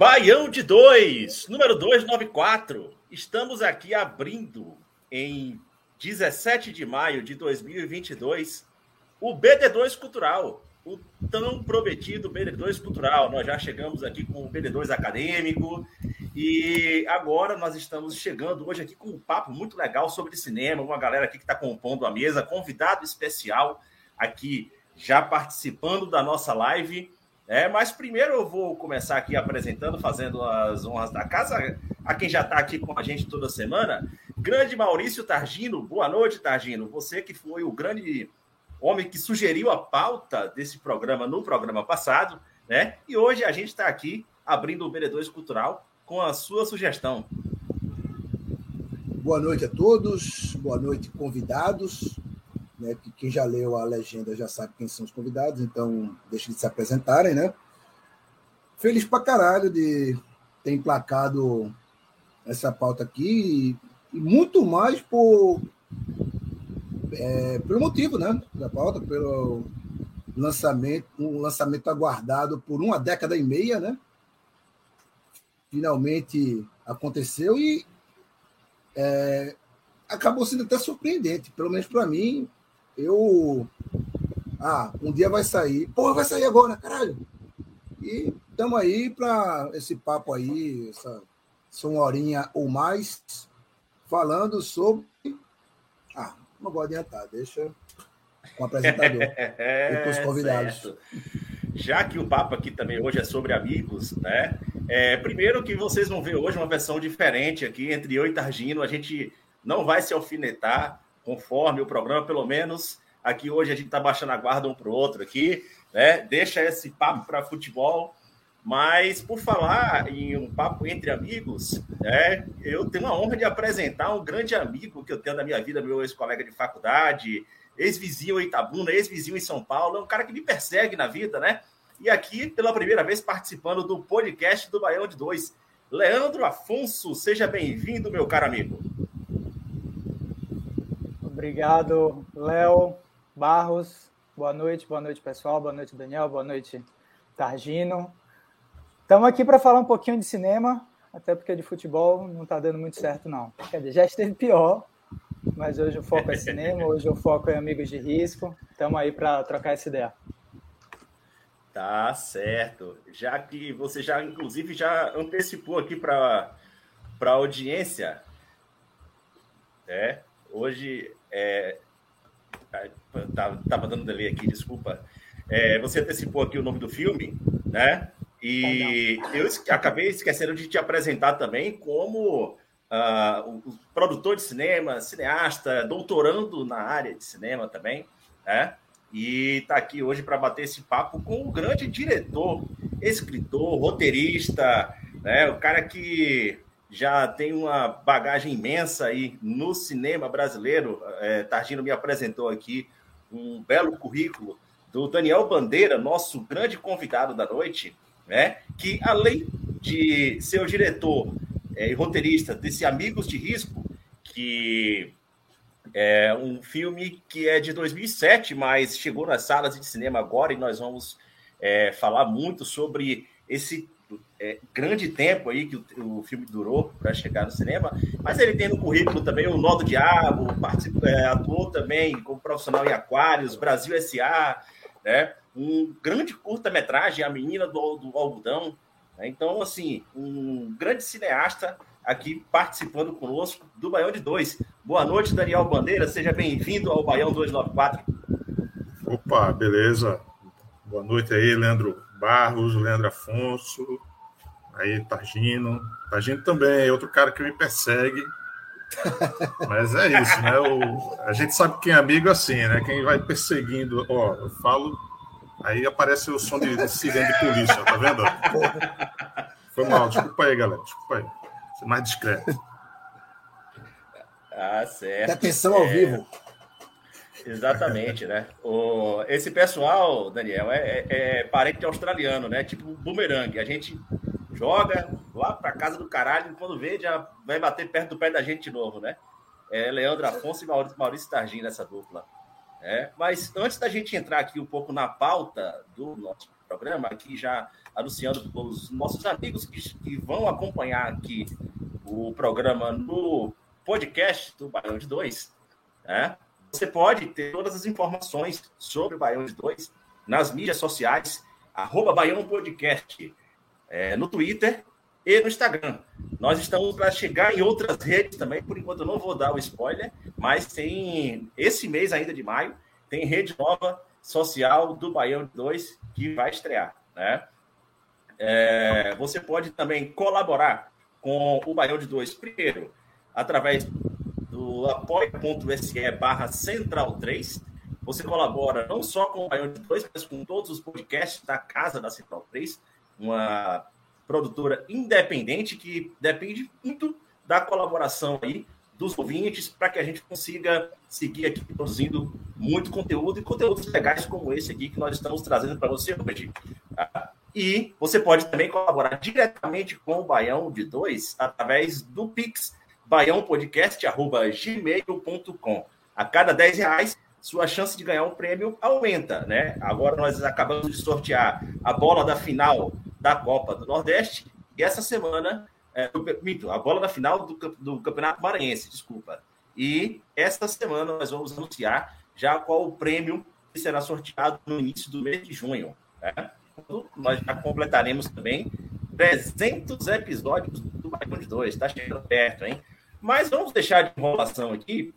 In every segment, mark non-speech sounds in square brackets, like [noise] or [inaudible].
Baião de 2, número 294. Estamos aqui abrindo em 17 de maio de 2022 o BD2 Cultural, o tão prometido BD2 Cultural. Nós já chegamos aqui com o BD2 Acadêmico e agora nós estamos chegando hoje aqui com um papo muito legal sobre cinema. Uma galera aqui que está compondo a mesa, convidado especial aqui já participando da nossa live. É, mas primeiro eu vou começar aqui apresentando, fazendo as honras da casa, a quem já está aqui com a gente toda semana. Grande Maurício Targino, boa noite, Targino. Você que foi o grande homem que sugeriu a pauta desse programa no programa passado, né? E hoje a gente está aqui abrindo o BD2 Cultural com a sua sugestão. Boa noite a todos, boa noite, convidados. Né, que quem já leu a legenda já sabe quem são os convidados, então deixe de se apresentarem, né? Feliz pra caralho de ter emplacado essa pauta aqui e, e muito mais por é, pelo motivo né, da pauta, pelo lançamento, um lançamento aguardado por uma década e meia, né? Finalmente aconteceu e é, acabou sendo até surpreendente, pelo menos para mim. Eu. Ah, um dia vai sair. Porra, vai sair agora, caralho! E estamos aí para esse papo aí, essa, essa uma horinha ou mais, falando sobre não vou adiantar, deixa com o apresentador e com os [laughs] convidados. Certo. Já que o papo aqui também hoje é sobre amigos, né? É, primeiro que vocês vão ver hoje uma versão diferente aqui entre eu e Targino. A gente não vai se alfinetar conforme o programa, pelo menos aqui hoje a gente está baixando a guarda um para o outro aqui, né? Deixa esse papo para futebol mas, por falar em um papo entre amigos, né, eu tenho a honra de apresentar um grande amigo que eu tenho na minha vida, meu ex-colega de faculdade, ex-vizinho em Itabuna, ex-vizinho em São Paulo, é um cara que me persegue na vida, né? E aqui, pela primeira vez, participando do podcast do Baião de Dois. Leandro Afonso, seja bem-vindo, meu caro amigo. Obrigado, Léo Barros. Boa noite, boa noite, pessoal. Boa noite, Daniel. Boa noite, Targino. Estamos aqui para falar um pouquinho de cinema, até porque de futebol não está dando muito certo, não. Quer dizer, já esteve pior, mas hoje o foco é cinema, hoje o foco é amigos de risco. Estamos aí para trocar essa ideia. Tá certo. Já que você já, inclusive, já antecipou aqui para a audiência, é, hoje é, tava, tava dando delay aqui, desculpa. É, você antecipou aqui o nome do filme, né? E eu acabei esquecendo de te apresentar também como uh, o produtor de cinema, cineasta, doutorando na área de cinema também, né? E está aqui hoje para bater esse papo com um grande diretor, escritor, roteirista, né? O cara que já tem uma bagagem imensa aí no cinema brasileiro. É, Targino me apresentou aqui um belo currículo do Daniel Bandeira, nosso grande convidado da noite né? que além de ser o diretor é, e roteirista desse Amigos de Risco, que é um filme que é de 2007, mas chegou nas salas de cinema agora e nós vamos é, falar muito sobre esse é, grande tempo aí que o, o filme durou para chegar no cinema, mas ele tem no currículo também o Nó do Diabo, é, atuou também como profissional em Aquários, Brasil S.A., né? um grande curta-metragem, A Menina do, do Algodão. Né? Então, assim, um grande cineasta aqui participando conosco do Baião de Dois. Boa noite, Daniel Bandeira. Seja bem-vindo ao Baião 294. Opa, beleza. Boa noite aí, Leandro Barros, Leandro Afonso, aí Targino. Targino também é outro cara que me persegue. [laughs] Mas é isso, né? O, a gente sabe quem é amigo assim, né? Quem vai perseguindo, ó, eu falo Aí aparece o som de, de sirene de polícia, tá vendo? Foi mal, desculpa aí, galera. Desculpa aí. Ser mais discreto. Ah, certo. Atenção ao É, vivo. Exatamente, né? O, esse pessoal, Daniel, é, é- é parente australiano, né? Tipo bumerangue. A gente joga lá pra casa do caralho e quando vê já vai bater perto do pé da gente de novo, né? É Leandro Afonso e Maurício, Maurício Targin nessa dupla. né? Mas antes da gente entrar aqui um pouco na pauta do nosso programa, aqui já anunciando para os nossos amigos que, que vão acompanhar aqui o programa no podcast do Baião de Dois, né? Você pode ter todas as informações sobre o Baião de Dois nas mídias sociais, arroba Baião Podcast, é, no Twitter e no Instagram. Nós estamos para chegar em outras redes também, por enquanto eu não vou dar o spoiler, mas tem esse mês ainda de maio, tem rede nova social do Baião de 2 que vai estrear, né? É, você pode também colaborar com o Baião de 2 primeiro através do apoia.se barra central 3. Você colabora não só com o Baião de 2, mas com todos os podcasts da casa da Central 3, uma produtora independente que depende muito da colaboração aí dos ouvintes para que a gente consiga seguir aqui produzindo muito conteúdo e conteúdos legais como esse aqui que nós estamos trazendo para você hoje. tá? E você pode também colaborar diretamente com o Baião de 2 através do Pix baiãopodcast.gmail.com. A cada 10 reais, sua chance de ganhar um prêmio aumenta, né? Agora nós acabamos de sortear a bola da final da Copa do Nordeste e essa semana, é, minto, a bola da final do, do Campeonato Maranhense, desculpa. E esta semana nós vamos anunciar já qual o prêmio que será sorteado no início do mês de junho. Né? Nós já completaremos também 300 episódios do Baião de 2. Está chegando perto, hein? Mas vamos deixar de enrolação aqui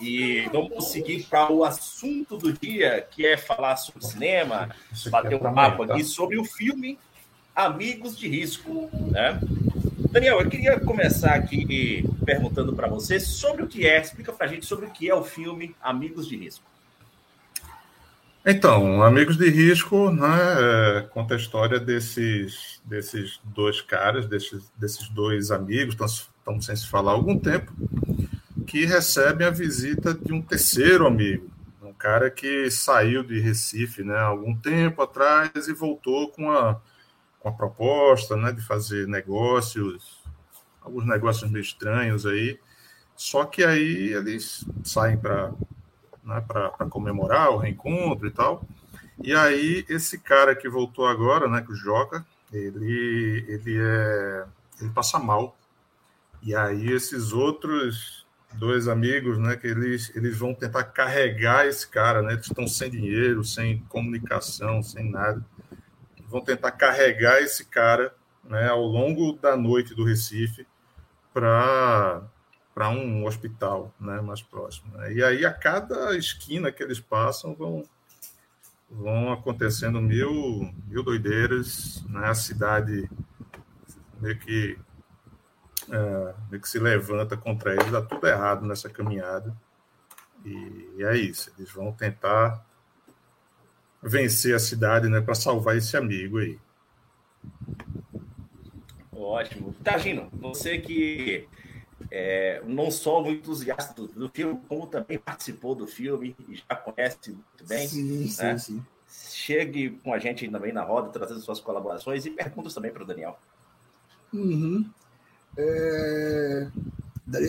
e vamos seguir para o assunto do dia, que é falar sobre cinema, aqui bater é um papo tá? aqui sobre o filme Amigos de Risco, né? Daniel, eu queria começar aqui perguntando para você sobre o que é, explica para a gente sobre o que é o filme Amigos de Risco. Então, Amigos de Risco né, é, conta a história desses, desses dois caras, desses, desses dois amigos, estão sem se falar há algum tempo, que recebem a visita de um terceiro amigo, um cara que saiu de Recife né, há algum tempo atrás e voltou com a, com a proposta né, de fazer negócios, alguns negócios meio estranhos aí, só que aí eles saem para né, comemorar o reencontro e tal. E aí esse cara que voltou agora, né, que o Joca, ele ele é ele passa mal. E aí esses outros dois amigos, né, que eles eles vão tentar carregar esse cara, né, eles estão sem dinheiro, sem comunicação, sem nada. Vão tentar carregar esse cara, né, ao longo da noite do Recife para para um hospital né, mais próximo. né? E aí, a cada esquina que eles passam, vão, vão acontecendo mil, mil doideiras, né? a cidade meio que, é, meio que se levanta contra eles, dá tudo errado nessa caminhada. E, e é isso, eles vão tentar vencer a cidade né, para salvar esse amigo aí. Ótimo. Tagino, você que é, não só um entusiasta do, do filme, como também participou do filme e já conhece muito bem, sim, sim, né? sim. chegue com a gente também na roda, trazendo suas colaborações e perguntas também para o Daniel. Uhum. É,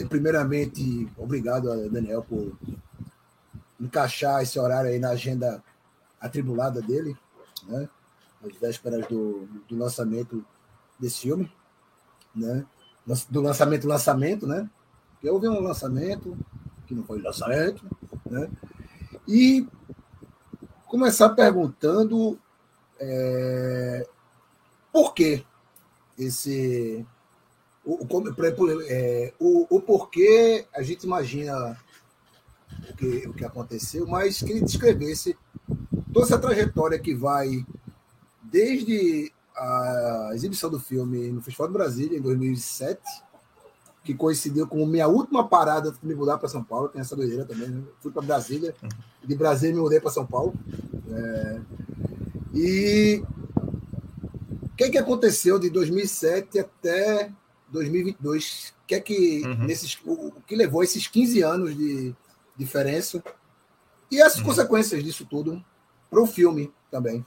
Primeiramente, obrigado a Daniel por encaixar esse horário aí na agenda atribulada dele, né? Às vésperas do, do lançamento desse filme, né? Do lançamento, lançamento, né? Porque houve um lançamento que não foi lançamento, né? E começar perguntando é, por que esse o, é, o, o porquê a gente imagina o que, o que aconteceu, mas que ele descrevesse toda essa trajetória que vai desde a exibição do filme no Festival de Brasília, em 2007, que coincidiu com minha última parada de me mudar para São Paulo, tem essa doideira também, né? fui para Brasília, de Brasília me mudei para São Paulo. É, E o que, é que aconteceu de 2007 até 2022? O que é que, Uhum. nesses, o, que levou esses 15 anos de diferença? E as Uhum. consequências disso tudo para o filme também.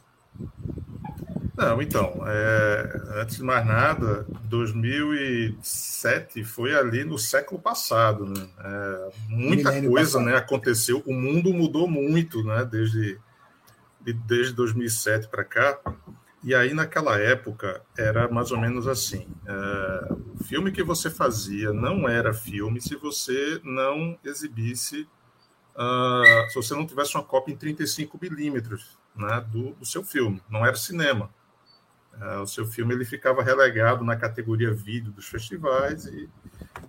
Não, então, é, antes de mais nada, 2007 foi ali no século passado, né? É, muita Milênio coisa passado. né, aconteceu, o mundo mudou muito né, desde, de- desde 2007 para cá. E aí, naquela época, era mais ou menos assim: é, o filme que você fazia não era filme se você não exibisse, ah, se você não tivesse uma cópia em 35 milímetros né, do, do seu filme, não era cinema. É, o seu filme ele ficava relegado na categoria vídeo dos festivais e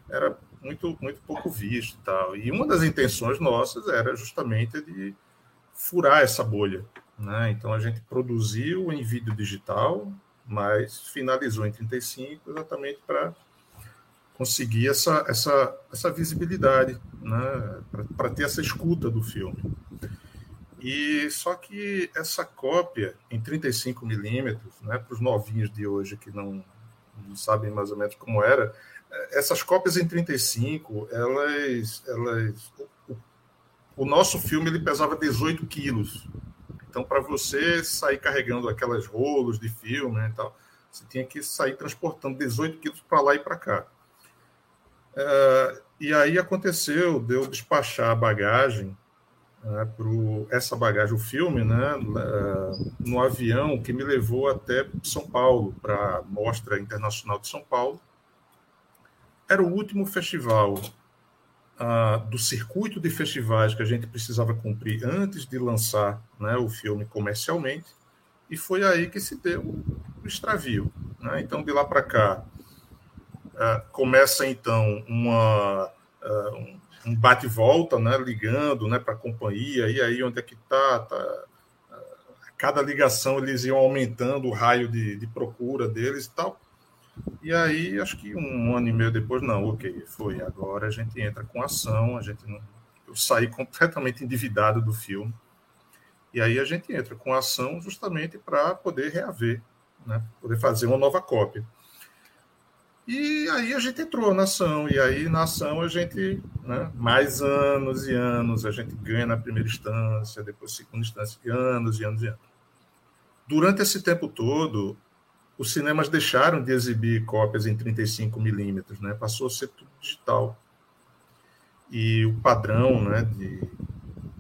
era muito muito pouco visto tal. E uma das intenções nossas era justamente de furar essa bolha, né? Então a gente produziu em vídeo digital, mas finalizou em 35 exatamente para conseguir essa essa essa visibilidade, né? Para ter essa escuta do filme. E só que essa cópia em 35 milímetros, né, para os novinhos de hoje que não, não sabem mais ou menos como era, essas cópias em 35, elas, elas, o, o nosso filme ele pesava 18 quilos. Então, para você sair carregando aquelas rolos de filme né, e tal, você tinha que sair transportando 18 quilos para lá e para cá. Eh, e aí aconteceu de eu despachar a bagagem né, pro, essa bagagem, o filme, né, no avião que me levou até São Paulo, para a Mostra Internacional de São Paulo. Era o último festival do circuito de festivais que a gente precisava cumprir antes de lançar né, o filme comercialmente, e foi aí que se deu o extravio. Né? Então, de lá para cá, começa então uma. um, um bate e volta, né, ligando, né, para a companhia, e aí onde é que está, tá, cada ligação eles iam aumentando o raio de, de, procura deles e tal, e aí acho que um ano e meio depois, não, ok, foi, agora a gente entra com ação, a gente não, eu saí completamente endividado do filme, e aí a gente entra com ação justamente para poder reaver, né, poder fazer uma nova cópia. E aí a gente entrou na ação, e aí na ação a gente, né, mais anos e anos, a gente ganha na primeira instância, depois segunda instância, anos e anos e anos. Durante esse tempo todo, os cinemas deixaram de exibir cópias em 35 milímetros, né, passou a ser tudo digital. E o padrão né, de,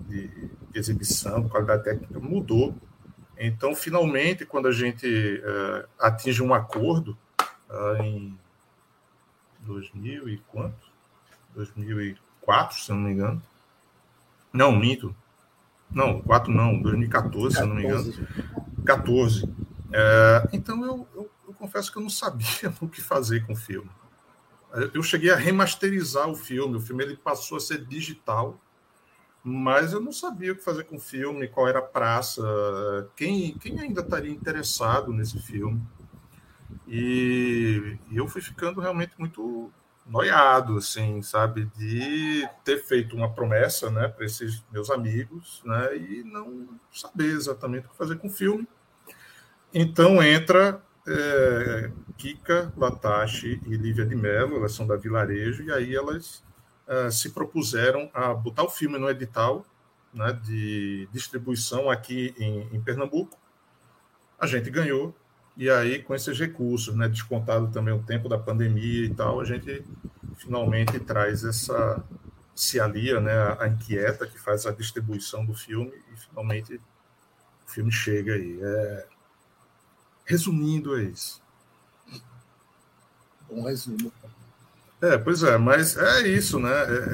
de, de exibição, qualidade técnica mudou. Então, finalmente, quando a gente uh, atinge um acordo uh, em 2000 e quanto? 2004, se não me engano. Não, minto. Não, 4 não, 2014, 14. se não me engano. 14. É, então eu, eu, eu, confesso que eu não sabia [laughs] o que fazer com o filme. Eu cheguei a remasterizar o filme, o filme ele passou a ser digital, mas eu não sabia o que fazer com o filme, qual era a praça, quem, quem ainda estaria interessado nesse filme. E, e, eu fui ficando realmente muito noiado, assim, sabe, de ter feito uma promessa, né, para esses meus amigos, né, e não saber exatamente o que fazer com o filme. Então entra é, Kika Latashi e Lívia de Mello, elas são da Vilarejo, e aí elas é, se propuseram a botar o filme no edital né, de distribuição aqui em, em Pernambuco. A gente ganhou, e aí, com esses recursos, né, descontado também o tempo da pandemia e tal, a gente finalmente traz essa. se alia né, a inquieta que faz a distribuição do filme e finalmente o filme chega aí. É... Resumindo, é isso. Bom resumo. É, pois é, mas é isso, né?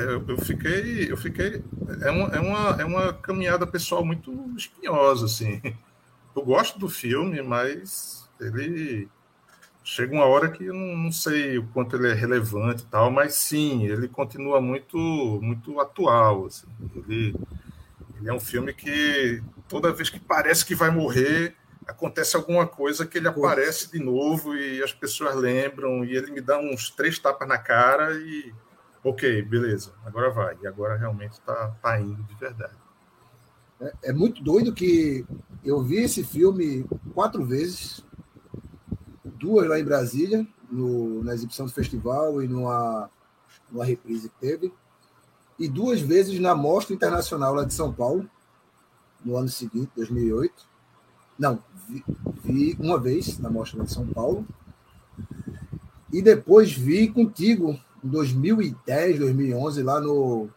Eu, eu fiquei. Eu fiquei é, uma, é, uma, é uma caminhada pessoal muito espinhosa, assim. Eu gosto do filme, mas ele chega uma hora que eu não, não, sei o quanto ele é relevante e tal, mas sim, ele continua muito muito atual. Assim. Ele, ele é um filme que toda vez que parece que vai morrer, acontece alguma coisa que ele aparece de novo e as pessoas lembram e ele me dá uns três tapas na cara e ok, beleza, agora vai. E agora realmente está tá indo de verdade. É, é muito doido que eu vi esse filme quatro vezes, duas lá em Brasília, no, na exibição do festival e numa, numa reprise que teve, e duas vezes na Mostra Internacional lá de São Paulo, no ano seguinte, 2008. Não, vi, vi uma vez na Mostra de São Paulo, e depois vi contigo em 2010, 2011, lá no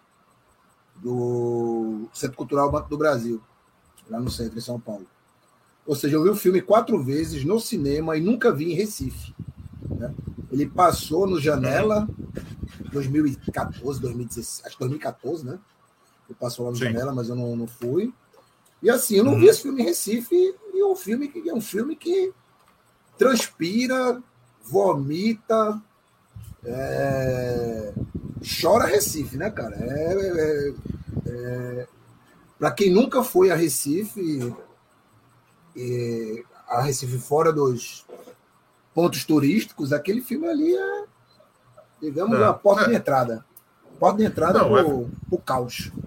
do Centro Cultural Banco do Brasil, lá no centro, em São Paulo. Ou seja, eu vi o filme quatro vezes no cinema e nunca vi em Recife. Né? Ele passou no Janela 2014, 2016, acho que 2014, né? Ele passou lá no Sim. Janela, mas eu não, não fui. E assim, eu não uhum. vi esse filme em Recife, é um filme que é um filme que transpira, vomita, é... chora Recife, né, cara? É, é, é... Para quem nunca foi a Recife, a Recife fora dos pontos turísticos, aquele filme ali é, digamos, a porta de entrada. Porta de entrada para o é...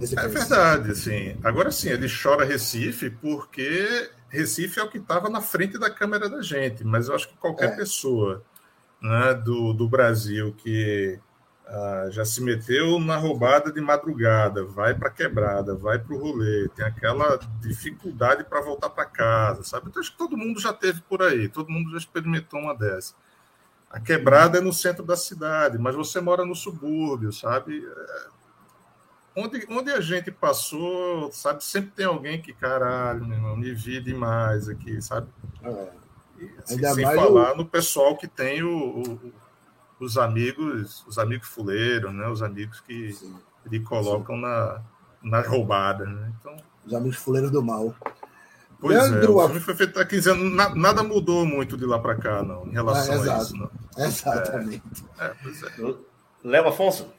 É verdade, sim. Agora sim, ele chora Recife porque Recife é o que estava na frente da câmera da gente, mas eu acho que qualquer é. pessoa né, do, do Brasil que ah, já se meteu na roubada de madrugada, vai para quebrada, vai para o rolê, tem aquela dificuldade para voltar para casa, sabe? Então, acho que todo mundo já teve por aí, todo mundo já experimentou uma dessa. A quebrada é no centro da cidade, mas você mora no subúrbio, sabe? É, onde, onde a gente passou, sabe? Sempre tem alguém que, caralho, meu irmão, me vi demais aqui, sabe? É. Assim, sem falar o... no pessoal que tem o, o, os amigos, os amigos fuleiros, né? Os amigos que Sim. lhe colocam Sim. na, na roubada, né? Então, os amigos fuleiros do mal. Pois Leandro, é, o filme foi feito há 15 anos, na, nada mudou muito de lá para cá, não, em relação é, a isso. Não. [laughs] Exatamente. É, é, pois é. Léo Afonso,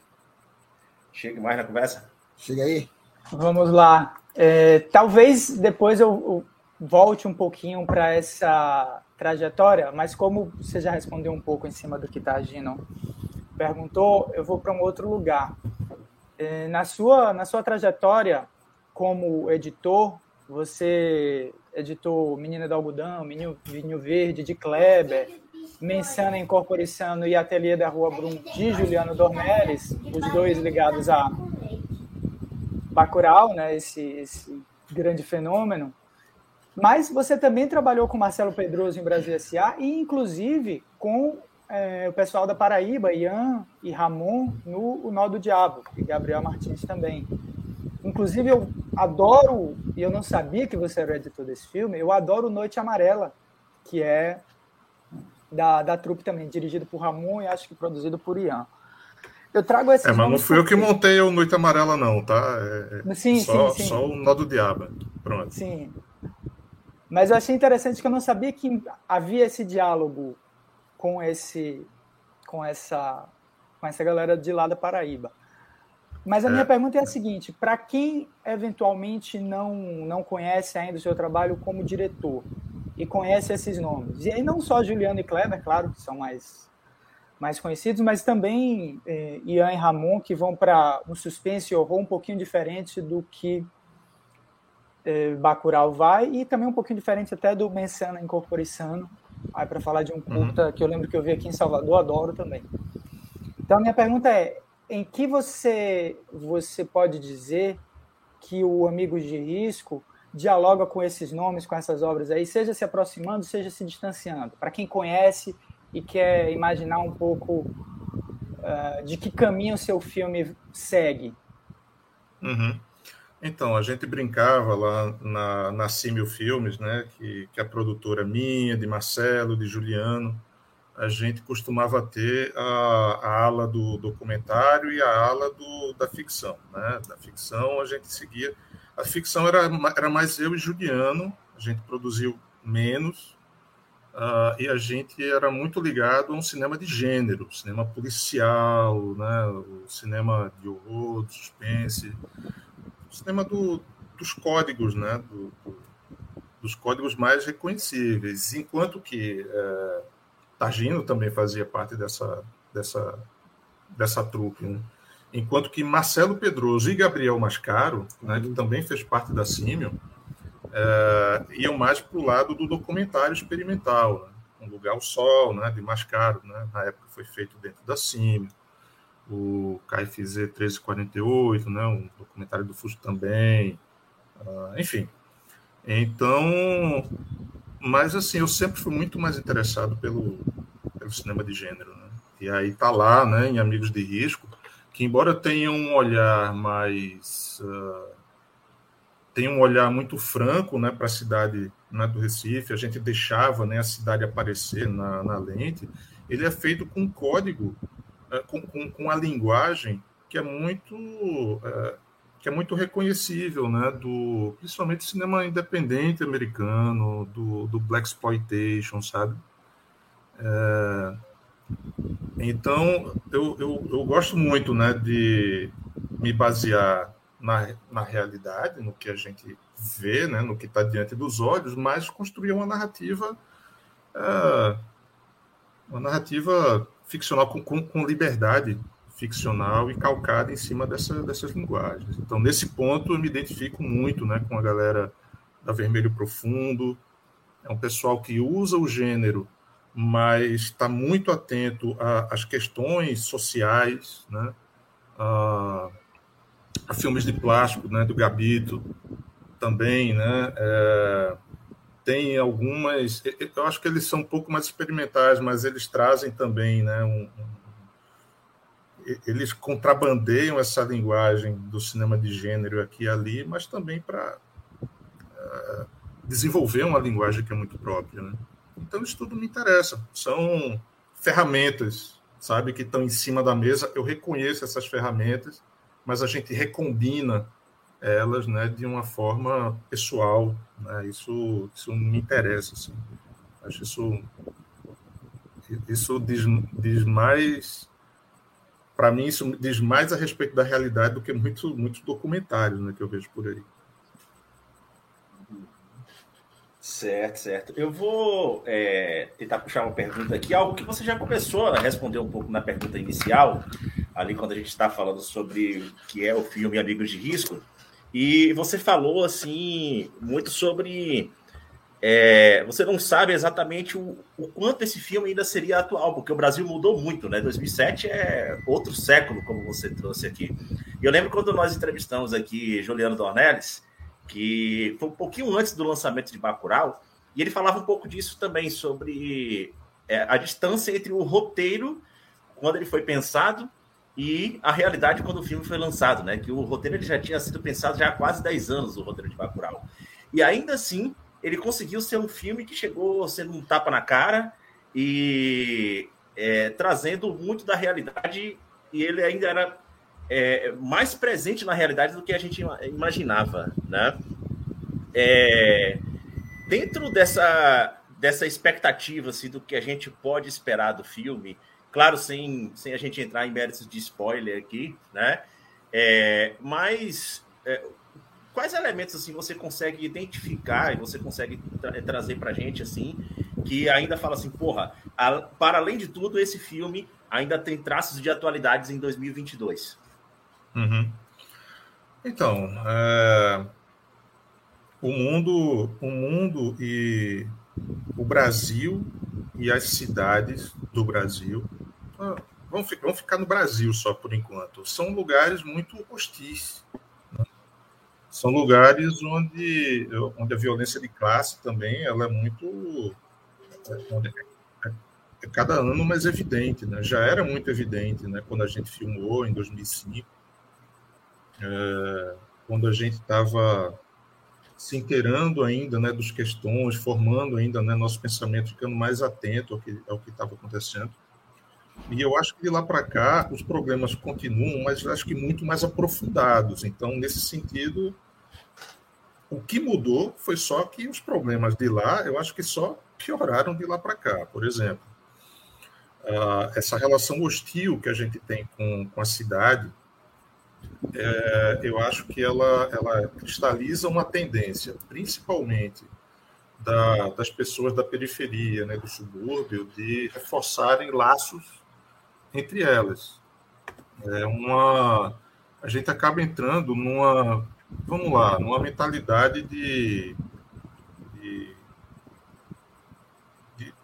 chega mais na conversa. Chega aí. Vamos lá. É, talvez depois eu, volte um pouquinho para essa trajetória, mas como você já respondeu um pouco em cima do que Targino perguntou, eu vou para um outro lugar. É, na sua, na sua trajetória como editor, você editou Menina do Algodão, Vinho, Vinho Verde, de Kleber, Mensana Incorporação e Ateliê da Rua Brum, de Juliano Dornelles, os dois ligados a Bacurau, né, esse, esse grande fenômeno. Mas você também trabalhou com Marcelo Pedroso em Brasil S.A. e, inclusive, com é, o pessoal da Paraíba, Ian e Ramon, no O Nó do Diabo, e Gabriel Martins também. Inclusive, eu adoro, e eu não sabia que você era editor desse filme, eu adoro Noite Amarela, que é da, da trupe também, dirigido por Ramon e acho que produzido por Ian. Eu trago esse. É, mas não fui eu que montei o Noite Amarela, não, tá? É, é sim, só, sim, sim. Só o Nó do Diabo. Pronto. Sim. Mas eu achei interessante que eu não sabia que havia esse diálogo com esse com essa com essa galera de lá da Paraíba. Mas a minha é. pergunta é a seguinte: para quem eventualmente não não conhece ainda o seu trabalho como diretor e conhece esses nomes, e aí não só Juliano e Kleber, claro, que são mais mais conhecidos, mas também eh, Ian e Ramon, que vão para um suspense e horror um pouquinho diferente do que eh, Bacurau vai, e também um pouquinho diferente até do Mensana Incorporação, aí para falar de um uhum. curta uhum. que eu lembro que eu vi aqui em Salvador, adoro também. Então a minha pergunta é, em que você você pode dizer que o Amigos de Risco dialoga com esses nomes, com essas obras aí, seja se aproximando, seja se distanciando. Para quem conhece e quer imaginar um pouco uh, de que caminho o seu filme segue. Uhum. Então, a gente brincava lá na, na Símil Filmes, né, que, que a produtora minha, de Marcelo, de Juliano, a gente costumava ter a, a ala do documentário e a ala do, da ficção. Né? Da ficção a gente seguia. A ficção era, era mais eu e Juliano, a gente produziu menos, uh, e a gente era muito ligado a um cinema de gênero, cinema policial, né? o cinema de horror, de suspense sistema do, dos códigos, né? Do, do, dos códigos mais reconhecíveis, enquanto que é, Targino também fazia parte dessa, dessa, dessa trupe. Né? enquanto que Marcelo Pedroso e Gabriel Mascaro, né, que também fez parte da Símio, é, iam mais para o lado do documentário experimental, né? Um Lugar ao Sol, né, de Mascaro, né? na época foi feito dentro da Símio, o KFZ 1348, né, um documentário do Fuso também, uh, enfim. Então, mas assim, eu sempre fui muito mais interessado pelo, pelo cinema de gênero, né? E aí tá lá, né, em Amigos de Risco, que embora tenha um olhar mais uh, tem um olhar muito franco, né, para a cidade né, do Recife, a gente deixava, né, a cidade aparecer na, na lente, ele é feito com código, uh, com, com, com a linguagem que é muito uh, que é muito reconhecível, né, do principalmente cinema independente americano, do, do black exploitation, sabe? É, então eu, eu, eu gosto muito, né, de me basear na, na realidade, no que a gente vê, né, no que está diante dos olhos, mas construir uma narrativa é, uma narrativa ficcional com, com, com liberdade ficcional e calcada em cima dessa, dessas linguagens. Então, nesse ponto, eu me identifico muito né, com a galera da Vermelho Profundo. É um pessoal que usa o gênero, mas está muito atento às questões sociais, né, a, filmes de plástico, né, do Gabito, também, né, é, tem algumas, eu acho que eles são um pouco mais experimentais, mas eles trazem também, né, um, eles contrabandeiam essa linguagem do cinema de gênero aqui e ali, mas também para eh, desenvolver uma linguagem que é muito própria. Né? Então, isso tudo me interessa. São ferramentas, sabe, que estão em cima da mesa. Eu reconheço essas ferramentas, mas a gente recombina elas né, de uma forma pessoal. Né? Isso, isso me interessa. Assim. Acho isso, isso diz, diz mais para mim, isso diz mais a respeito da realidade do que muito, muitos documentários né, que eu vejo por aí. Certo, certo. Eu vou é, tentar puxar uma pergunta aqui, algo que você já começou a responder um pouco na pergunta inicial, ali quando a gente está falando sobre o que é o filme Amigos de Risco. E você falou assim muito sobre é, você não sabe exatamente o, o, quanto esse filme ainda seria atual, porque o Brasil mudou muito, né? 2007 é outro século, como você trouxe aqui. E eu lembro quando nós entrevistamos aqui Juliano Dornelles, que foi um pouquinho antes do lançamento de Bacurau, e ele falava um pouco disso também, sobre é, a distância entre o roteiro, quando ele foi pensado, e a realidade quando o filme foi lançado, né? Que o roteiro ele já tinha sido pensado já há quase 10 anos, o roteiro de Bacurau. E ainda assim, ele conseguiu ser um filme que chegou sendo um tapa na cara e é, trazendo muito da realidade e ele ainda era é, mais presente na realidade do que a gente imaginava, né? É, dentro dessa dessa expectativa assim, do que a gente pode esperar do filme, claro, sem, sem a gente entrar em méritos de spoiler aqui, né? É, mas é, quais elementos assim você consegue identificar e você consegue tra trazer para gente assim que ainda fala assim, porra, a, para além de tudo esse filme ainda tem traços de atualidades em 2022. Uhum. Então, é... o mundo, o mundo e o Brasil e as cidades do Brasil ah, vamos ficar no Brasil só por enquanto. São lugares muito hostis são lugares onde, onde a violência de classe também ela é muito é, é cada ano mais evidente, né? Já era muito evidente, né? Quando a gente filmou em 2005, é, quando a gente estava se inteirando ainda, né, dos questões, formando ainda, né, nosso pensamento, ficando mais atento ao que estava acontecendo. E eu acho que de lá para cá os problemas continuam, mas acho que muito mais aprofundados. Então, nesse sentido, o que mudou foi só que os problemas de lá, eu acho que só pioraram de lá para cá. Por exemplo, uh, essa relação hostil que a gente tem com, com a cidade, é, eu acho que ela, ela cristaliza uma tendência, principalmente da, das pessoas da periferia, né, do subúrbio, de reforçarem laços entre elas. É uma. A gente acaba entrando numa. Vamos lá, numa mentalidade de. de, de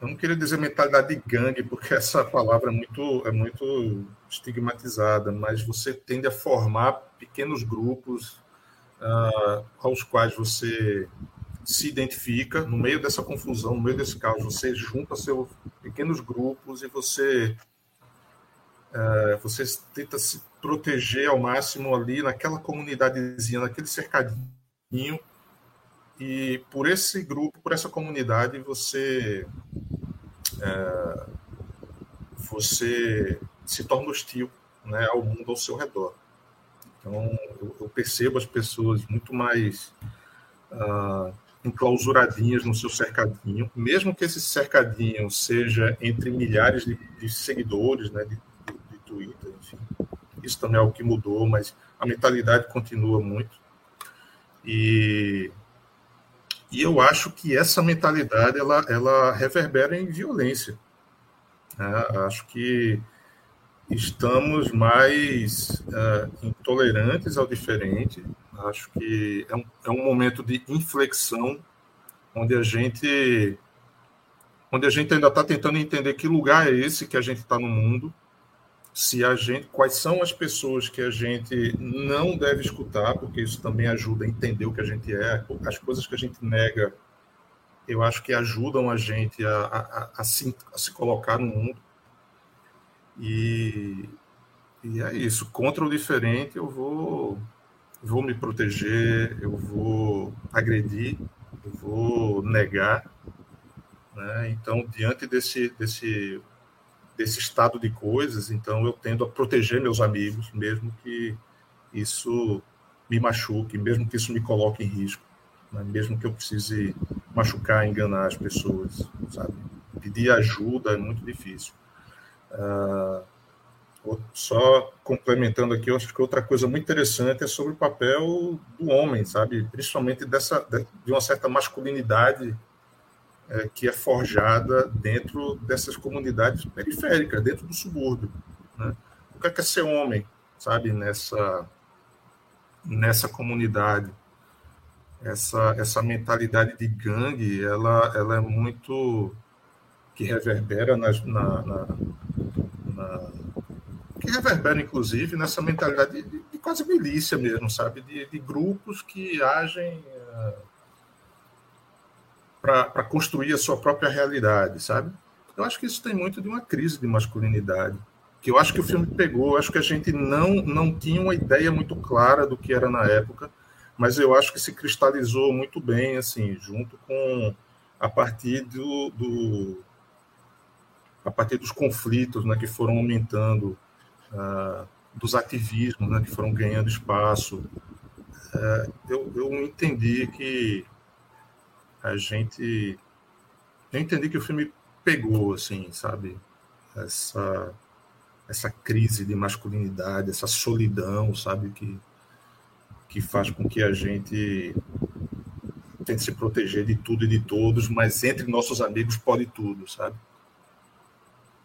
eu não queria dizer mentalidade de gangue, porque essa palavra é muito, é muito estigmatizada, mas você tende a formar pequenos grupos uh, aos quais você se identifica. No meio dessa confusão, no meio desse caos, você junta seus pequenos grupos e você uh, você tenta se proteger ao máximo ali naquela comunidadezinha, naquele cercadinho. E por esse grupo, por essa comunidade, você uh, você se torna hostil né, ao mundo ao seu redor. Então, eu, eu percebo as pessoas muito mais uh, enclausuradinhas no seu cercadinho, mesmo que esse cercadinho seja entre milhares de, de seguidores né, de, de, de, Twitter, enfim. Isso também é algo que mudou, mas a mentalidade continua muito. E, e eu acho que essa mentalidade ela, ela reverbera em violência. Né? Acho que estamos mais uh, intolerantes ao diferente. Acho que é um, é um momento de inflexão onde a gente onde a gente ainda está tentando entender que lugar é esse que a gente está no mundo, se a gente, quais são as pessoas que a gente não deve escutar, porque isso também ajuda a entender o que a gente é, as coisas que a gente nega, eu acho que ajudam a gente a, a, a se, a se colocar no mundo. E, e é isso. Contra o diferente, eu vou, vou me proteger, eu vou agredir, eu vou negar. Né? Então, diante desse, desse, desse estado de coisas, então eu tendo a proteger meus amigos, mesmo que isso me machuque, mesmo que isso me coloque em risco, né? mesmo que eu precise machucar, enganar as pessoas, sabe? Pedir ajuda é muito difícil. Uh, só complementando aqui, eu acho que outra coisa muito interessante é sobre o papel do homem, sabe? Principalmente dessa, de uma certa masculinidade é, que é forjada dentro dessas comunidades periféricas, dentro do subúrbio. Né? O que é, que é ser homem, sabe? Nessa, nessa comunidade. Essa, essa mentalidade de gangue, ela, ela é muito que reverbera nas, na, na, na, que reverbera inclusive nessa mentalidade de, de quase milícia mesmo, sabe, de, de grupos que agem uh, eh, para construir a sua própria realidade, sabe? Eu acho que isso tem muito de uma crise de masculinidade, que eu acho que o filme pegou, eu acho que a gente não não tinha uma ideia muito clara do que era na época, mas eu acho que se cristalizou muito bem, assim, junto com a partir do, do a partir dos conflitos né, que foram aumentando, uh, dos ativismos né, que foram ganhando espaço, uh, eu, eu entendi que a gente. Eu entendi que o filme pegou, assim, sabe? Essa, essa crise de masculinidade, essa solidão, sabe? Que, que faz com que a gente tente se proteger de tudo e de todos, mas entre nossos amigos pode tudo, sabe?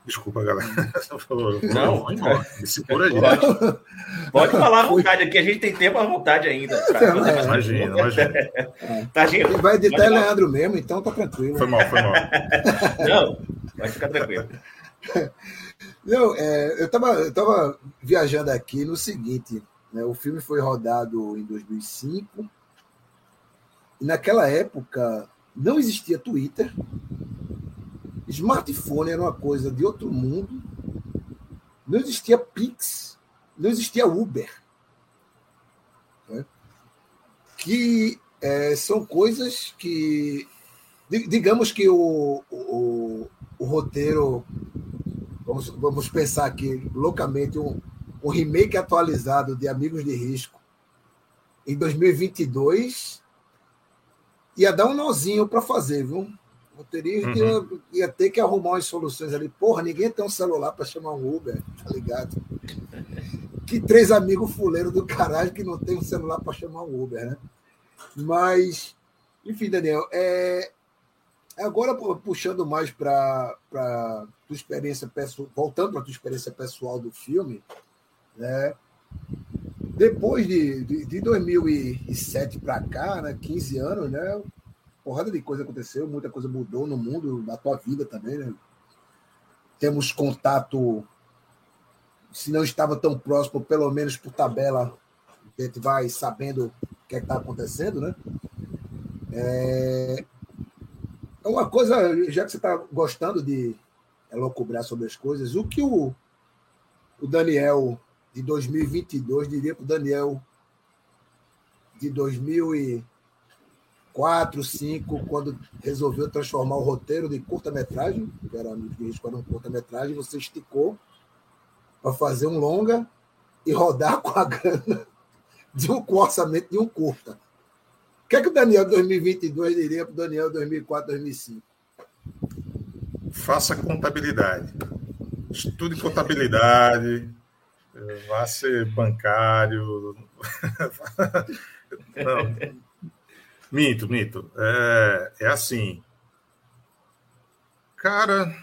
Desculpa, galera. [laughs] Não, vai embora. [laughs] por aí. Pode, pode falar à vontade aqui, a gente tem tempo à vontade ainda. Pra... Imagina, imagina. [laughs] Tá, Ele vai editar Leandro mesmo, então tá tranquilo. Foi mal, foi mal. Não, vai ficar tranquilo. Não, é, eu estava eu tava viajando aqui no seguinte, né, o filme foi rodado em 2005 e naquela época não existia Twitter, Smartphone era uma coisa de outro mundo. Não existia Pix, não existia Uber. Né? Que é, são coisas que. Digamos que o, o, o roteiro. Vamos, vamos pensar aqui loucamente um, um remake atualizado de Amigos de Risco em 2022 ia dar um nozinho para fazer, viu? O motorista uhum. ia, ia, ter que arrumar umas soluções ali. Porra, ninguém tem um celular para chamar um Uber, tá ligado? [laughs] que três amigos fuleiros do caralho que não tem um celular para chamar um Uber, né? Mas, enfim, Daniel, é... Agora, puxando mais para tua experiência pessoal, voltando para tua experiência pessoal do filme, né? Depois de, de, de 2007 para cá, né, 15 anos, né, porrada de coisa aconteceu, muita coisa mudou no mundo, na tua vida também, né? Temos contato, se não estava tão próximo, pelo menos por tabela, a gente vai sabendo o que é está acontecendo, né? É... é uma coisa, já que você está gostando de elocubrar sobre as coisas, o que o, o Daniel de 2022 diria para o Daniel de 2004, 2005, quando resolveu transformar o roteiro de curta-metragem, que era no risco era um curta-metragem, você esticou para fazer um longa e rodar [laughs] com a grana de um, orçamento de um curta. O que é que o Daniel de 2022 diria para o Daniel de 2004, 2005? Faça contabilidade. Estude contabilidade, vá ser bancário. [laughs] Não. Minto, minto. É, é assim. Cara,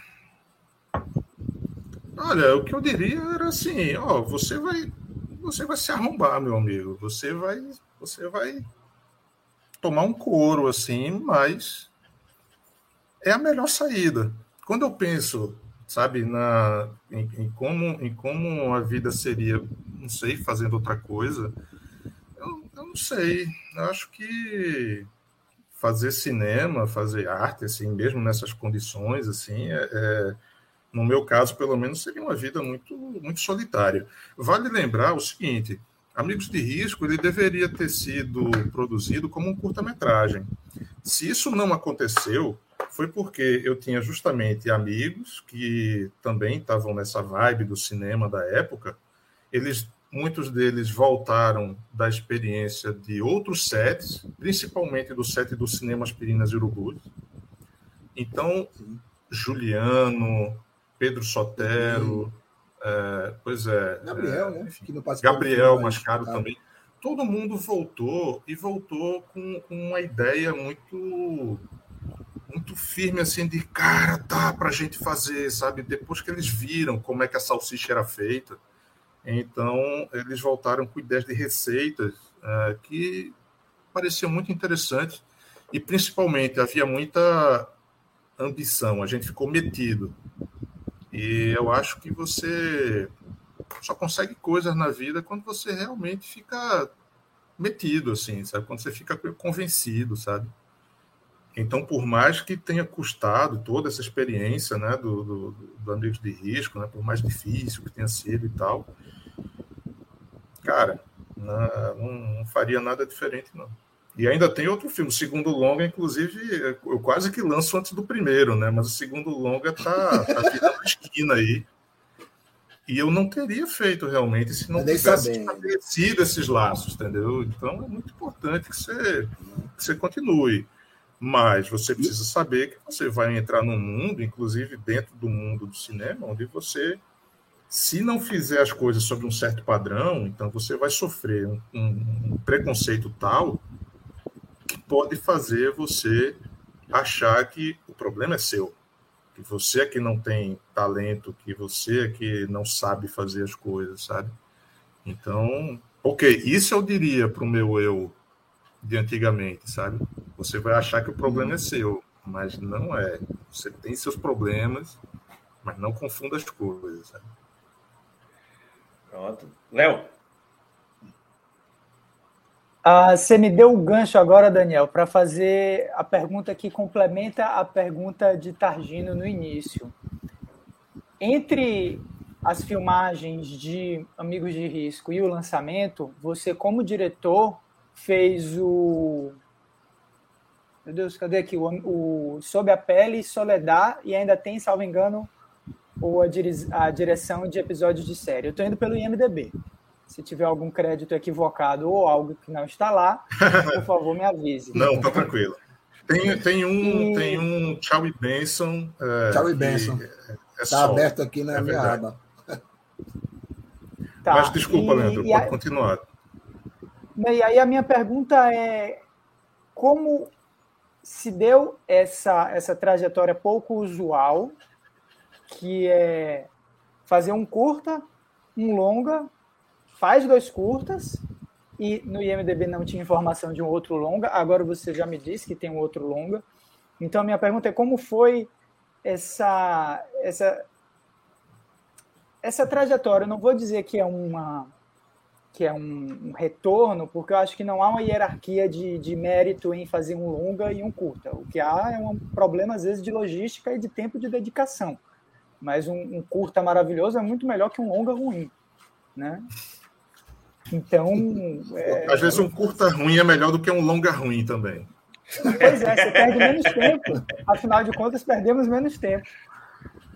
olha, o que eu diria era assim, ó, você vai, você vai se arrombar, meu amigo. Você vai, você vai tomar um couro assim, mas é a melhor saída. Quando eu penso sabe, na, em, em, como, em como a vida seria, não sei, fazendo outra coisa, eu, não sei. Eu acho que fazer cinema, fazer arte, assim, mesmo nessas condições, assim, é, é, no meu caso, pelo menos, seria uma vida muito, muito solitária. Vale lembrar o seguinte: Amigos de Risco ele deveria ter sido produzido como um curta-metragem. Se isso não aconteceu, foi porque eu tinha justamente amigos que também estavam nessa vibe do cinema da época. Eles, muitos deles voltaram da experiência de outros sets, principalmente do set do cinema Aspirinas e Urubus. Então, Juliano, Pedro Sotero, é, pois é. Gabriel, é, né? Gabriel Mascaro também. Todo mundo voltou e voltou com, com uma ideia muito muito firme assim de cara, tá pra gente fazer, sabe? Depois que eles viram como é que a salsicha era feita, então eles voltaram com ideias de receitas uh, que pareciam muito interessantes e principalmente havia muita ambição, a gente ficou metido. E eu acho que você só consegue coisas na vida quando você realmente fica metido, assim, sabe? Quando você fica convencido, sabe? Então, por mais que tenha custado toda essa experiência né, do, do, do de Risco, né, por mais difícil que tenha sido e tal, cara, não, não, faria nada diferente, não. E ainda tem outro filme, o segundo longa, inclusive, eu quase que lanço antes do primeiro, né? Mas o segundo longa tá, tá virando [laughs] esquina aí. E eu não teria feito realmente se não tivesse estabelecido esses laços, entendeu? Então é muito importante que você, que você continue. Mas você precisa saber que você vai entrar num mundo, inclusive dentro do mundo do cinema, onde você, se não fizer as coisas sob um certo padrão, então você vai sofrer um, um, preconceito tal que pode fazer você achar que o problema é seu, que você é que não tem talento, que você é que não sabe fazer as coisas, sabe? Então, ok, isso eu diria para o meu eu de antigamente, sabe? Você vai achar que o problema é seu, mas não é. Você tem seus problemas, mas não confunda as coisas. Sabe? Pronto. Léo. Ah, você me deu o um gancho agora, Daniel, para fazer a pergunta que complementa a pergunta de Targino no início. Entre as filmagens de Amigos de Risco e o lançamento, você, como diretor, fez o. Meu Deus, cadê aqui? O, o Sob a Pele, Soledad, e ainda tem, salvo engano, ou a, dire, a direção de episódios de série. Eu estou indo pelo IMDB. Se tiver algum crédito equivocado ou algo que não está lá, [laughs] por favor, me avise. Não, tá tranquilo. Tem, tem um, e... tem um Tchau e Benson. É, Tchau e Benson. Está é, é aberto aqui na é minha aba. Tá, Mas desculpa, e, Leandro, pode a... continuar. E aí a minha pergunta é como se deu essa, essa trajetória pouco usual, que é fazer um curta, um longa, faz dois curtas, e no IMDB não tinha informação de um outro longa, agora você já me disse que tem um outro longa. Então, a minha pergunta é como foi essa, essa, essa trajetória? Eu não vou dizer que é uma que é um, um, retorno, porque eu acho que não há uma hierarquia de, de mérito em fazer um longa e um curta. O que há é um problema, às vezes, de logística e de tempo de dedicação. Mas um, um curta maravilhoso é muito melhor que um longa ruim, né? Então... É... Às vezes um curta ruim é melhor do que um longa ruim também. Pois é, você perde menos tempo. Afinal de contas, perdemos menos tempo.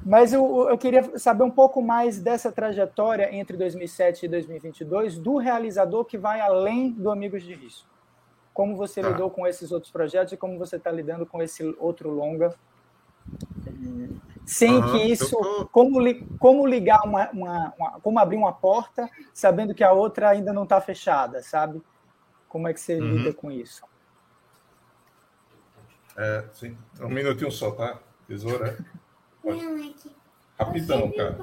Mas eu, eu queria saber um pouco mais dessa trajetória entre 2007 e 2022 do realizador que vai além do Amigos de Risco. Como você ah. lidou com esses outros projetos e como você está lidando com esse outro longa? Sem uhum, que isso. Tô... Como, li, como ligar uma, uma, uma, Como abrir uma porta sabendo que a outra ainda não está fechada, sabe? Como é que você uhum. lida com isso? É, sim. Um minutinho só, tá? Tesoura. Não, é que. Rapidão, cara.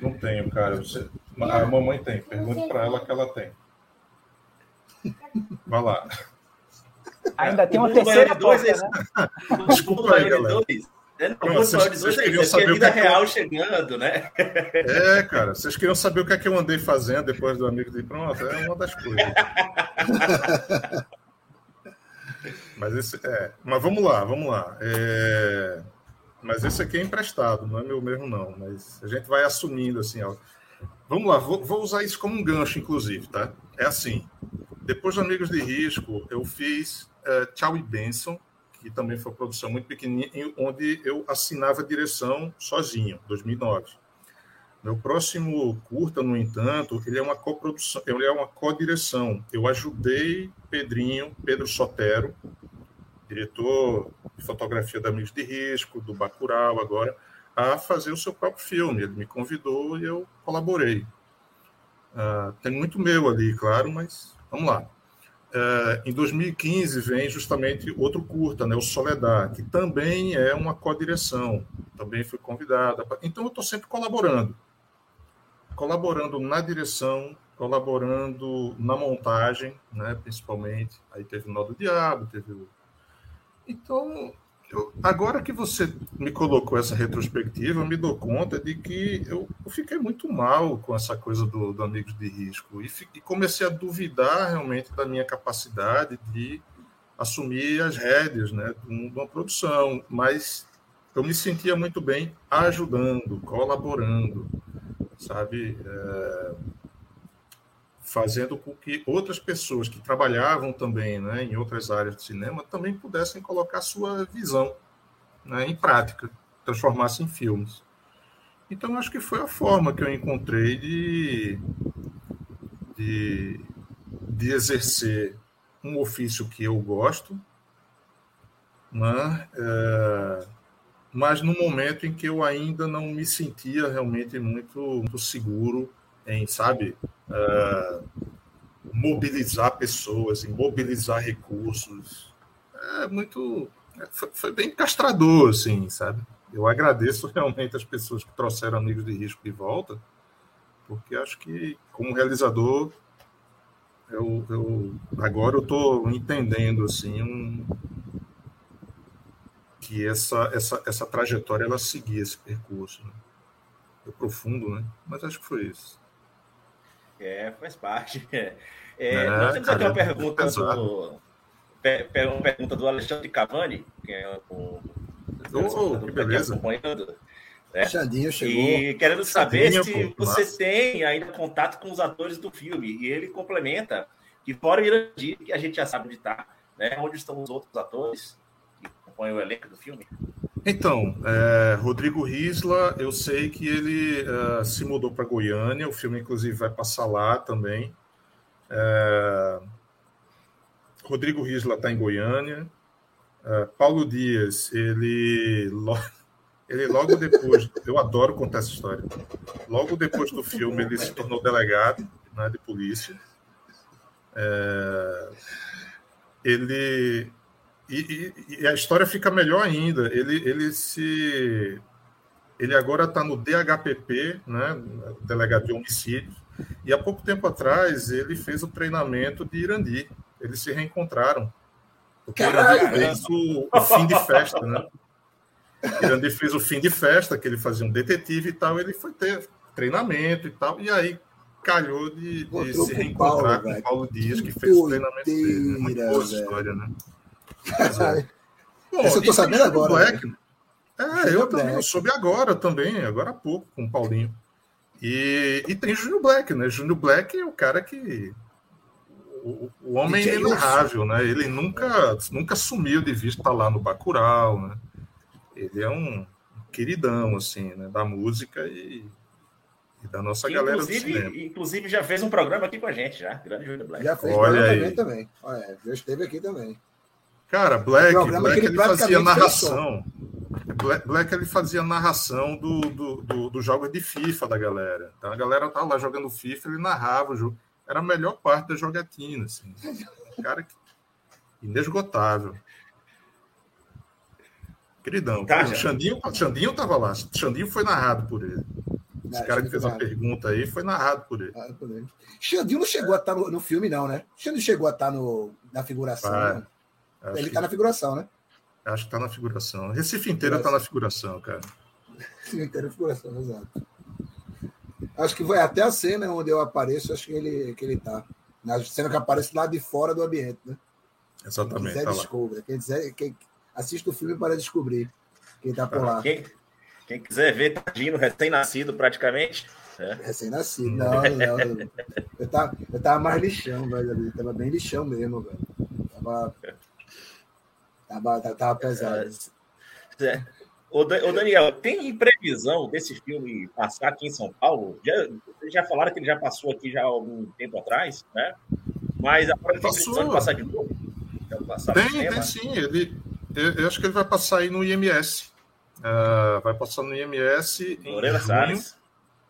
Não tenho, cara. Você... A mamãe tem. Pergunte para ela que ela tem. Vai lá. Ainda tem uma terceira dois, porta, né? Desculpa aí, galera. É, não, não, vocês, vocês queriam saber é vida o que real eu... chegando, né? É, cara, vocês queriam saber o que é que eu andei fazendo depois do amigo de pronto, é uma das coisas. [laughs] Mas esse é, mas vamos lá, vamos lá. É, mas esse aqui é emprestado, não é meu mesmo não. Mas a gente vai assumindo assim, ó. Vamos lá, vou, vou usar isso como um gancho, inclusive, tá? É assim. Depois de Amigos de Risco, eu fiz uh, Tchau e Benson, que também foi uma produção muito pequenininha, onde eu assinava a direção sozinho, 2009. Meu próximo curta, no entanto, ele é uma coprodução, ele é uma co-direção. Eu ajudei Pedrinho, Pedro Sotero, diretor de fotografia da Amigos de Risco, do Bacurau agora, a fazer o seu próprio filme. Ele me convidou e eu colaborei. Uh, tem muito meu ali, claro, mas vamos lá. Uh, em 2015 vem justamente outro curta, né, o Soledad, que também é uma co-direção, também fui convidada. Então eu estou sempre colaborando, colaborando na direção, colaborando na montagem, né, principalmente. Aí teve o Nó do Diabo, teve o... Então eu, agora que você me colocou essa retrospectiva, eu me dou conta de que eu, eu fiquei muito mal com essa coisa do, do Amigos de Risco e, e, comecei a duvidar realmente da minha capacidade de assumir as rédeas né, de uma produção, mas eu me sentia muito bem ajudando, colaborando, sabe? É fazendo com que outras pessoas que trabalhavam também né, em outras áreas de cinema também pudessem colocar sua visão né, em prática, transformar-se em filmes. Então, acho que foi a forma que eu encontrei de, de, de exercer um ofício que eu gosto, né, é, mas no momento em que eu ainda não me sentia realmente muito, muito seguro em, sabe, uh, mobilizar pessoas, em mobilizar recursos. É muito. É, foi, foi, bem castrador, assim, sabe? Eu agradeço [laughs] realmente as pessoas que trouxeram Amigos de Risco de volta, porque acho que, como realizador, eu, eu agora eu estou entendendo assim um, que essa, essa, essa trajetória ela seguia esse percurso. Né? Profundo, né? Mas acho que foi isso. É, faz parte. [laughs] É, é, nós temos aqui uma pergunta do, uma pergunta do Alexandre Cavani, que é o. Oh, que beleza. Acompanhando. Né? Xandinho chegou. E querendo saber se pô, você massa. tem ainda contato com os atores do filme. E ele complementa que fora o Irandir, que a gente já sabe onde está, né? onde estão os outros atores que acompanham o elenco do filme. Então, é, Rodrigo Risla, eu sei que ele uh, se mudou para Goiânia, o filme inclusive vai passar lá também. É, Rodrigo Risla está em Goiânia. É, Paulo Dias, ele, [laughs] ele logo depois, eu adoro contar essa história. Logo depois do filme, ele se tornou delegado né, de polícia. É, ele e, e, e, a história fica melhor ainda. Ele, ele se ele agora está no DHPP, né, delegado de homicídios, e há pouco tempo atrás ele fez o treinamento de Irandi. Eles se reencontraram. Porque Irandi fez o, o, fim de festa, né? Irandi fez o fim de festa, que ele fazia um detetive e tal, ele foi ter treinamento e tal, e aí calhou de, de se reencontrar Paulo, com o Paulo Dias, que, que fez o treinamento dele. Né? Muito boa história, né? É. Bom, Essa eu tô sabendo agora. Black, né? É, eu também, eu soube agora também, agora há pouco, com o Paulinho. E, e tem Júnior Black, né? Júnior Black é o cara que. O, o homem é inenarrável, né? Ele nunca, nunca sumiu de vista lá no Bacurau, né? Ele é um queridão, assim, né? Da música e, e da nossa que, galera inclusive, inclusive já fez um programa aqui com a gente, já. Grande Júnior Black. Já fez Olha aí. também, também. Olha, já esteve aqui também. Cara, Black, Black ele, ele fazia narração. Black, Black, ele fazia narração do, do, do, do jogos de FIFA da galera. Então a galera tava lá jogando FIFA, ele narrava o jogo. Era a melhor parte da jogatina, assim. Um cara que... inesgotável. Queridão. Tá, o Xandinho, Xandinho tava lá. Xandinho foi narrado por ele. Esse cara que fez a pergunta aí foi narrado por ele. Xandinho não chegou a estar no, no filme, não, né? Xandinho chegou a estar no, na figuração. Né? Acho ele está na figuração, né? Acho que está na figuração. Recife inteira está na figuração, cara. Recife inteira na figuração, exato. Acho que vai até a cena onde eu apareço, acho que ele, que ele tá. Na cena que aparece lá de fora do ambiente, né? Exatamente. Quem quiser, tá descobre. Quem, quiser, quem assiste o filme para descobrir quem tá por lá. Quem, quem quiser ver Tadinho recém-nascido, praticamente. É. Recém-nascido. Não, não. Eu tava, eu tava mais lixão, velho. Eu tava bem lixão mesmo, velho. Tava Tava, tava pesado. É. Ô, Daniel, tem previsão desse filme passar aqui em São Paulo? Já, vocês já falaram que ele já passou aqui já há algum tempo atrás, né? Mas agora tem previsão de passar de novo? Tem, tem sim. Ele, eu, eu, acho que ele vai passar aí no IMS. Uh, vai passar no IMS em Moreira junho. Salles.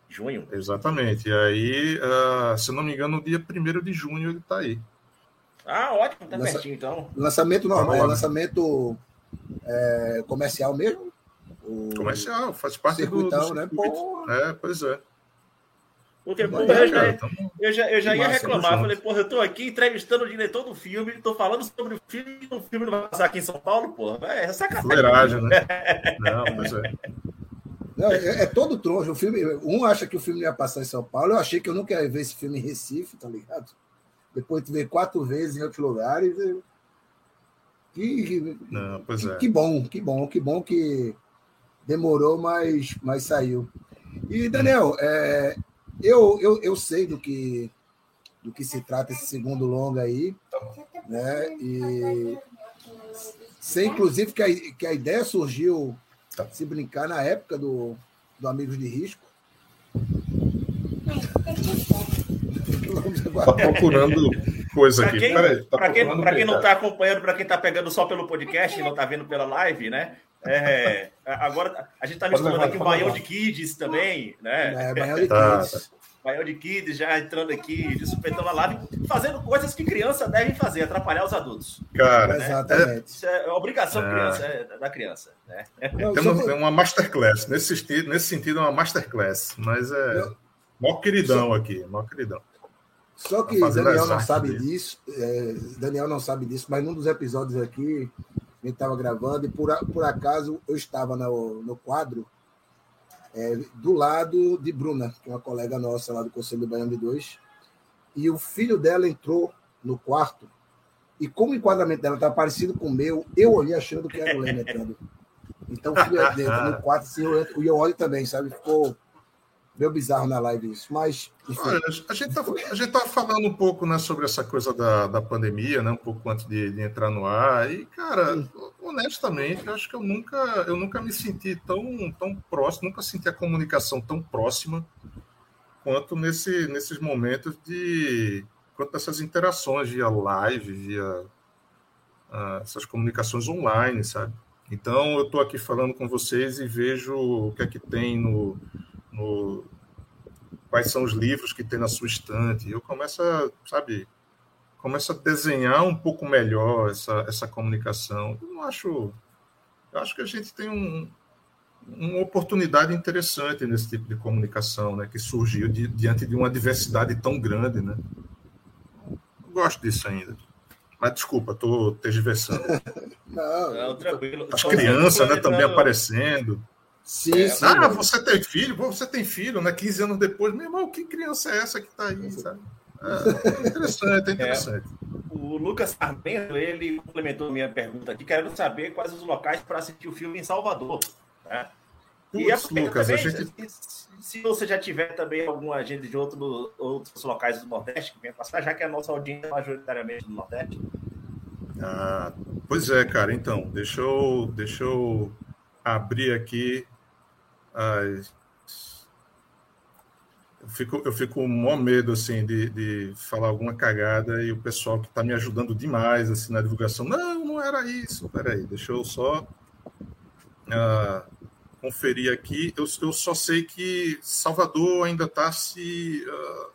Junho. Exatamente. E aí, uh, se não me engano, no dia 1 de junho ele está aí. Ah, ótimo, tá Lança... pertinho então. Lançamento normal, tá lançamento é, comercial mesmo? O... Comercial, faz parte do, do né? É, pois é. Porque, porra, eu, já, eu já, eu já ia reclamar. Falei, porra, eu tô aqui entrevistando o diretor do filme, tô falando sobre o filme e o filme não vai passar aqui em São Paulo, porra. É, é sacanagem. Fuleiragem, né? [laughs] não, pois é. Não, é, é, todo trouxa. O filme, um acha que o filme ia passar em São Paulo, eu achei que eu nunca ia ver esse filme em Recife, tá ligado? Depois tu vê quatro vezes em outros lugares. Que, Não, que, é. que, bom, que bom, que bom que demorou, mas, mas saiu. E, Daniel, é, eu, eu, eu sei do que, do que se trata esse segundo longa aí, né? E sei, inclusive, que a, que a ideia surgiu, se brincar, na época do, do Amigos de Risco. Tá procurando coisa aqui. Quem, Peraí, tá para quem, quem não está acompanhando, para quem está pegando só pelo podcast e não está vendo pela live, né? É, agora a gente está misturando aqui o Baião de Kids também, né? É, Baião de tá. Kids. Baião de Kids já entrando aqui, de supetão na live, fazendo coisas que criança devem fazer, atrapalhar os adultos. Cara, né? exatamente. Isso é obrigação é. Criança, é, da criança. Né? Temos uma masterclass. Nesse sentido, nesse sentido, é uma masterclass. Mas é. Mó queridão aqui, mó queridão. Só que Daniel não sabe disso, é, Daniel não sabe disso, mas num dos episódios aqui, a gente estava gravando, e por, por acaso eu estava no, no quadro é, do lado de Bruna, que é uma colega nossa lá do Conselho do Baiano de Dois, e o filho dela entrou no quarto, e como o enquadramento dela estava parecido com o meu, eu olhei achando que era o Lênin entrando. Então, o filho dentro, no quarto, assim, eu, eu olho também, sabe? Ficou Meio bizarro na live isso, mas. Olha, a gente está tá falando um pouco né, sobre essa coisa da, da pandemia, né, um pouco antes de, de entrar no ar. E, cara, Sim. honestamente, eu acho que eu nunca, eu nunca me senti tão, tão próximo, nunca senti a comunicação tão próxima quanto nesse, nesses momentos de. quanto essas interações via live, via uh, essas comunicações online, sabe? Então, eu estou aqui falando com vocês e vejo o que é que tem no no, quais são os livros que tem na sua estante. Eu começo a, sabe, começa a desenhar um pouco melhor essa, essa comunicação. Eu não acho. Eu acho que a gente tem um, uma oportunidade interessante nesse tipo de comunicação, né, que surgiu de, diante de uma diversidade tão grande, né? Eu gosto disso ainda. Mas desculpa, estou tergiversando. [laughs] Não, Não, tranquilo. As crianças, né, também aparecendo. Sim, É, sim. Ah, você tem filho? Você tem filho, né? 15 anos depois, meu irmão, que criança é essa que está aí, sabe? É, interessante, [laughs] é interessante. O Lucas Sarmento, ele complementou minha pergunta aqui, querendo saber quais os locais para assistir o filme em Salvador. Né? E Putz, aproveita Lucas, a também, gente se, se você já tiver também alguma agenda de outro, outros locais do Nordeste que venha passar, já que a nossa audiência é majoritariamente do Nordeste. Ah, pois é, cara. Então, deixa eu, deixa eu abrir aqui Eu fico, eu fico com o maior medo assim, de, de falar alguma cagada e o pessoal que está me ajudando demais assim, na divulgação. Não, não era isso. Peraí, deixa eu só ah, conferir aqui. Eu, eu só sei que Salvador ainda está se. ah,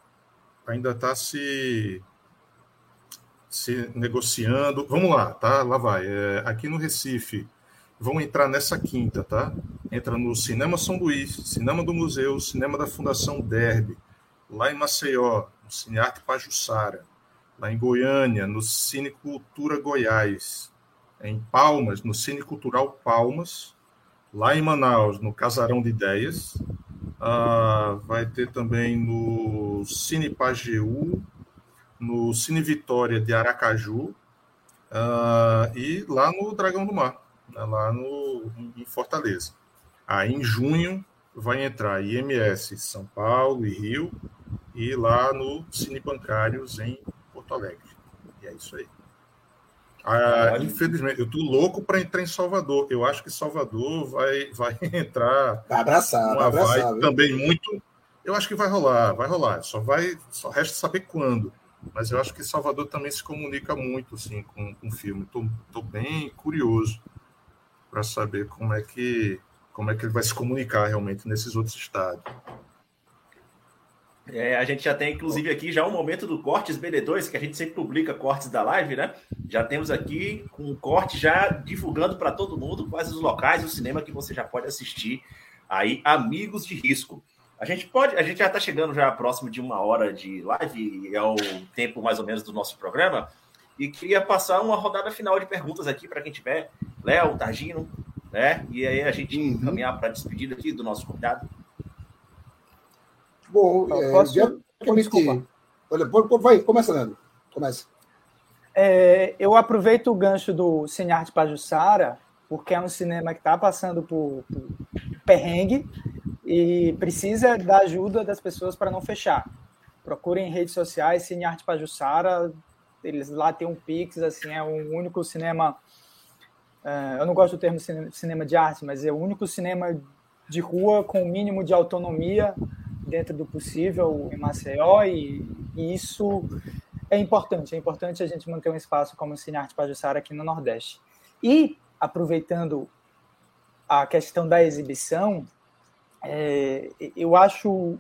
ainda está se se negociando. Vamos lá, tá? Lá vai. É, aqui no Recife, vão entrar nessa quinta, tá? Entra no Cinema São Luís, Cinema do Museu, Cinema da Fundação Derby, lá em Maceió, no Cinearte Pajuçara, lá em Goiânia, no Cine Cultura Goiás, em Palmas, no Cine Cultural Palmas, lá em Manaus, no Casarão de Ideias, Ah, vai ter também no Cine Pajeú, no Cine Vitória de Aracaju ah, e lá no Dragão do Mar, né, lá no, em Fortaleza. Aí em junho vai entrar IMS São Paulo e Rio e lá no Cine Bancários em Porto Alegre. E é isso aí. Ah, infelizmente, eu tô louco para entrar em Salvador. Eu acho que Salvador vai, vai [laughs] entrar Vai abraçar, vai abraçar. viu? também muito. Eu acho que vai rolar, vai rolar. Só vai, só resta saber quando. Mas eu acho que Salvador também se comunica muito assim com, com o filme. Tô, tô bem curioso para saber como é que como é que ele vai se comunicar realmente nesses outros estados. É, a gente já tem, inclusive, aqui já um momento do Cortes BD2, que a gente sempre publica cortes da live, né? Já temos aqui um corte já divulgando para todo mundo quais os locais do cinema que você já pode assistir aí, Amigos de Risco. A gente pode, a gente já está chegando já próximo de uma hora de live, é o tempo mais ou menos do nosso programa, e queria passar uma rodada final de perguntas aqui para quem tiver, Léo, Targino, né? E aí a gente Uhum. caminhar para a despedida aqui do nosso convidado. Bom, Eu é, posso- gente- Desculpa. Olha, vai, começa, Leandro. Começa. É, eu aproveito o gancho do Cinearte Pajussara, porque é um cinema que está passando por, por perrengue e precisa da ajuda das pessoas para não fechar. Procurem em redes sociais, Cinearte Pajussara, eles lá têm um Pix, assim, é o único cinema. é, eu não gosto do termo cine- cinema de arte, mas é o único cinema de rua com o mínimo de autonomia dentro do possível em Maceió, e, e isso é importante. É importante a gente manter um espaço como o Cine Arte Pajussara aqui no Nordeste. E, aproveitando a questão da exibição, é, eu acho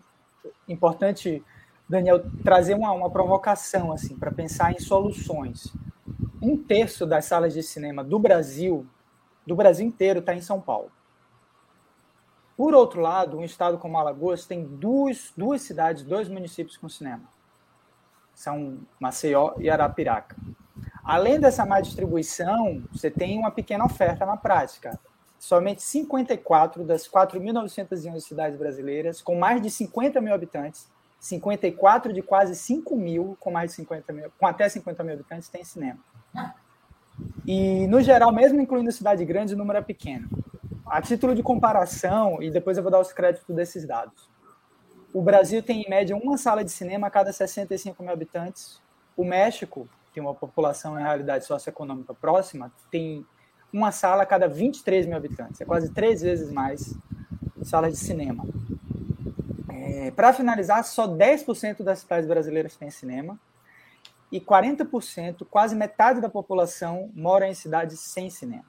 importante, Daniel, trazer uma, uma provocação assim para pensar em soluções. Um terço das salas de cinema do Brasil, do Brasil inteiro, está em São Paulo. Por outro lado, um estado como Alagoas tem duas, duas cidades, dois municípios com cinema. São Maceió e Arapiraca. Além dessa má distribuição, você tem uma pequena oferta na prática. Somente 54 das 4.911 cidades brasileiras, com mais de 50 mil habitantes, 54 de quase 5 mil, com mais de 50 mil, com até 50 mil habitantes, tem cinema. E, no geral, mesmo incluindo cidade grande, o número é pequeno. A título de comparação, e depois eu vou dar os créditos desses dados. O Brasil tem, em média, uma sala de cinema a cada 65 mil habitantes. O México, tem uma população em realidade socioeconômica próxima, tem uma sala a cada 23 mil habitantes. É quase três vezes mais salas de cinema. É, Para finalizar, só 10% das cidades brasileiras têm cinema e 40%, quase metade da população, mora em cidades sem cinema.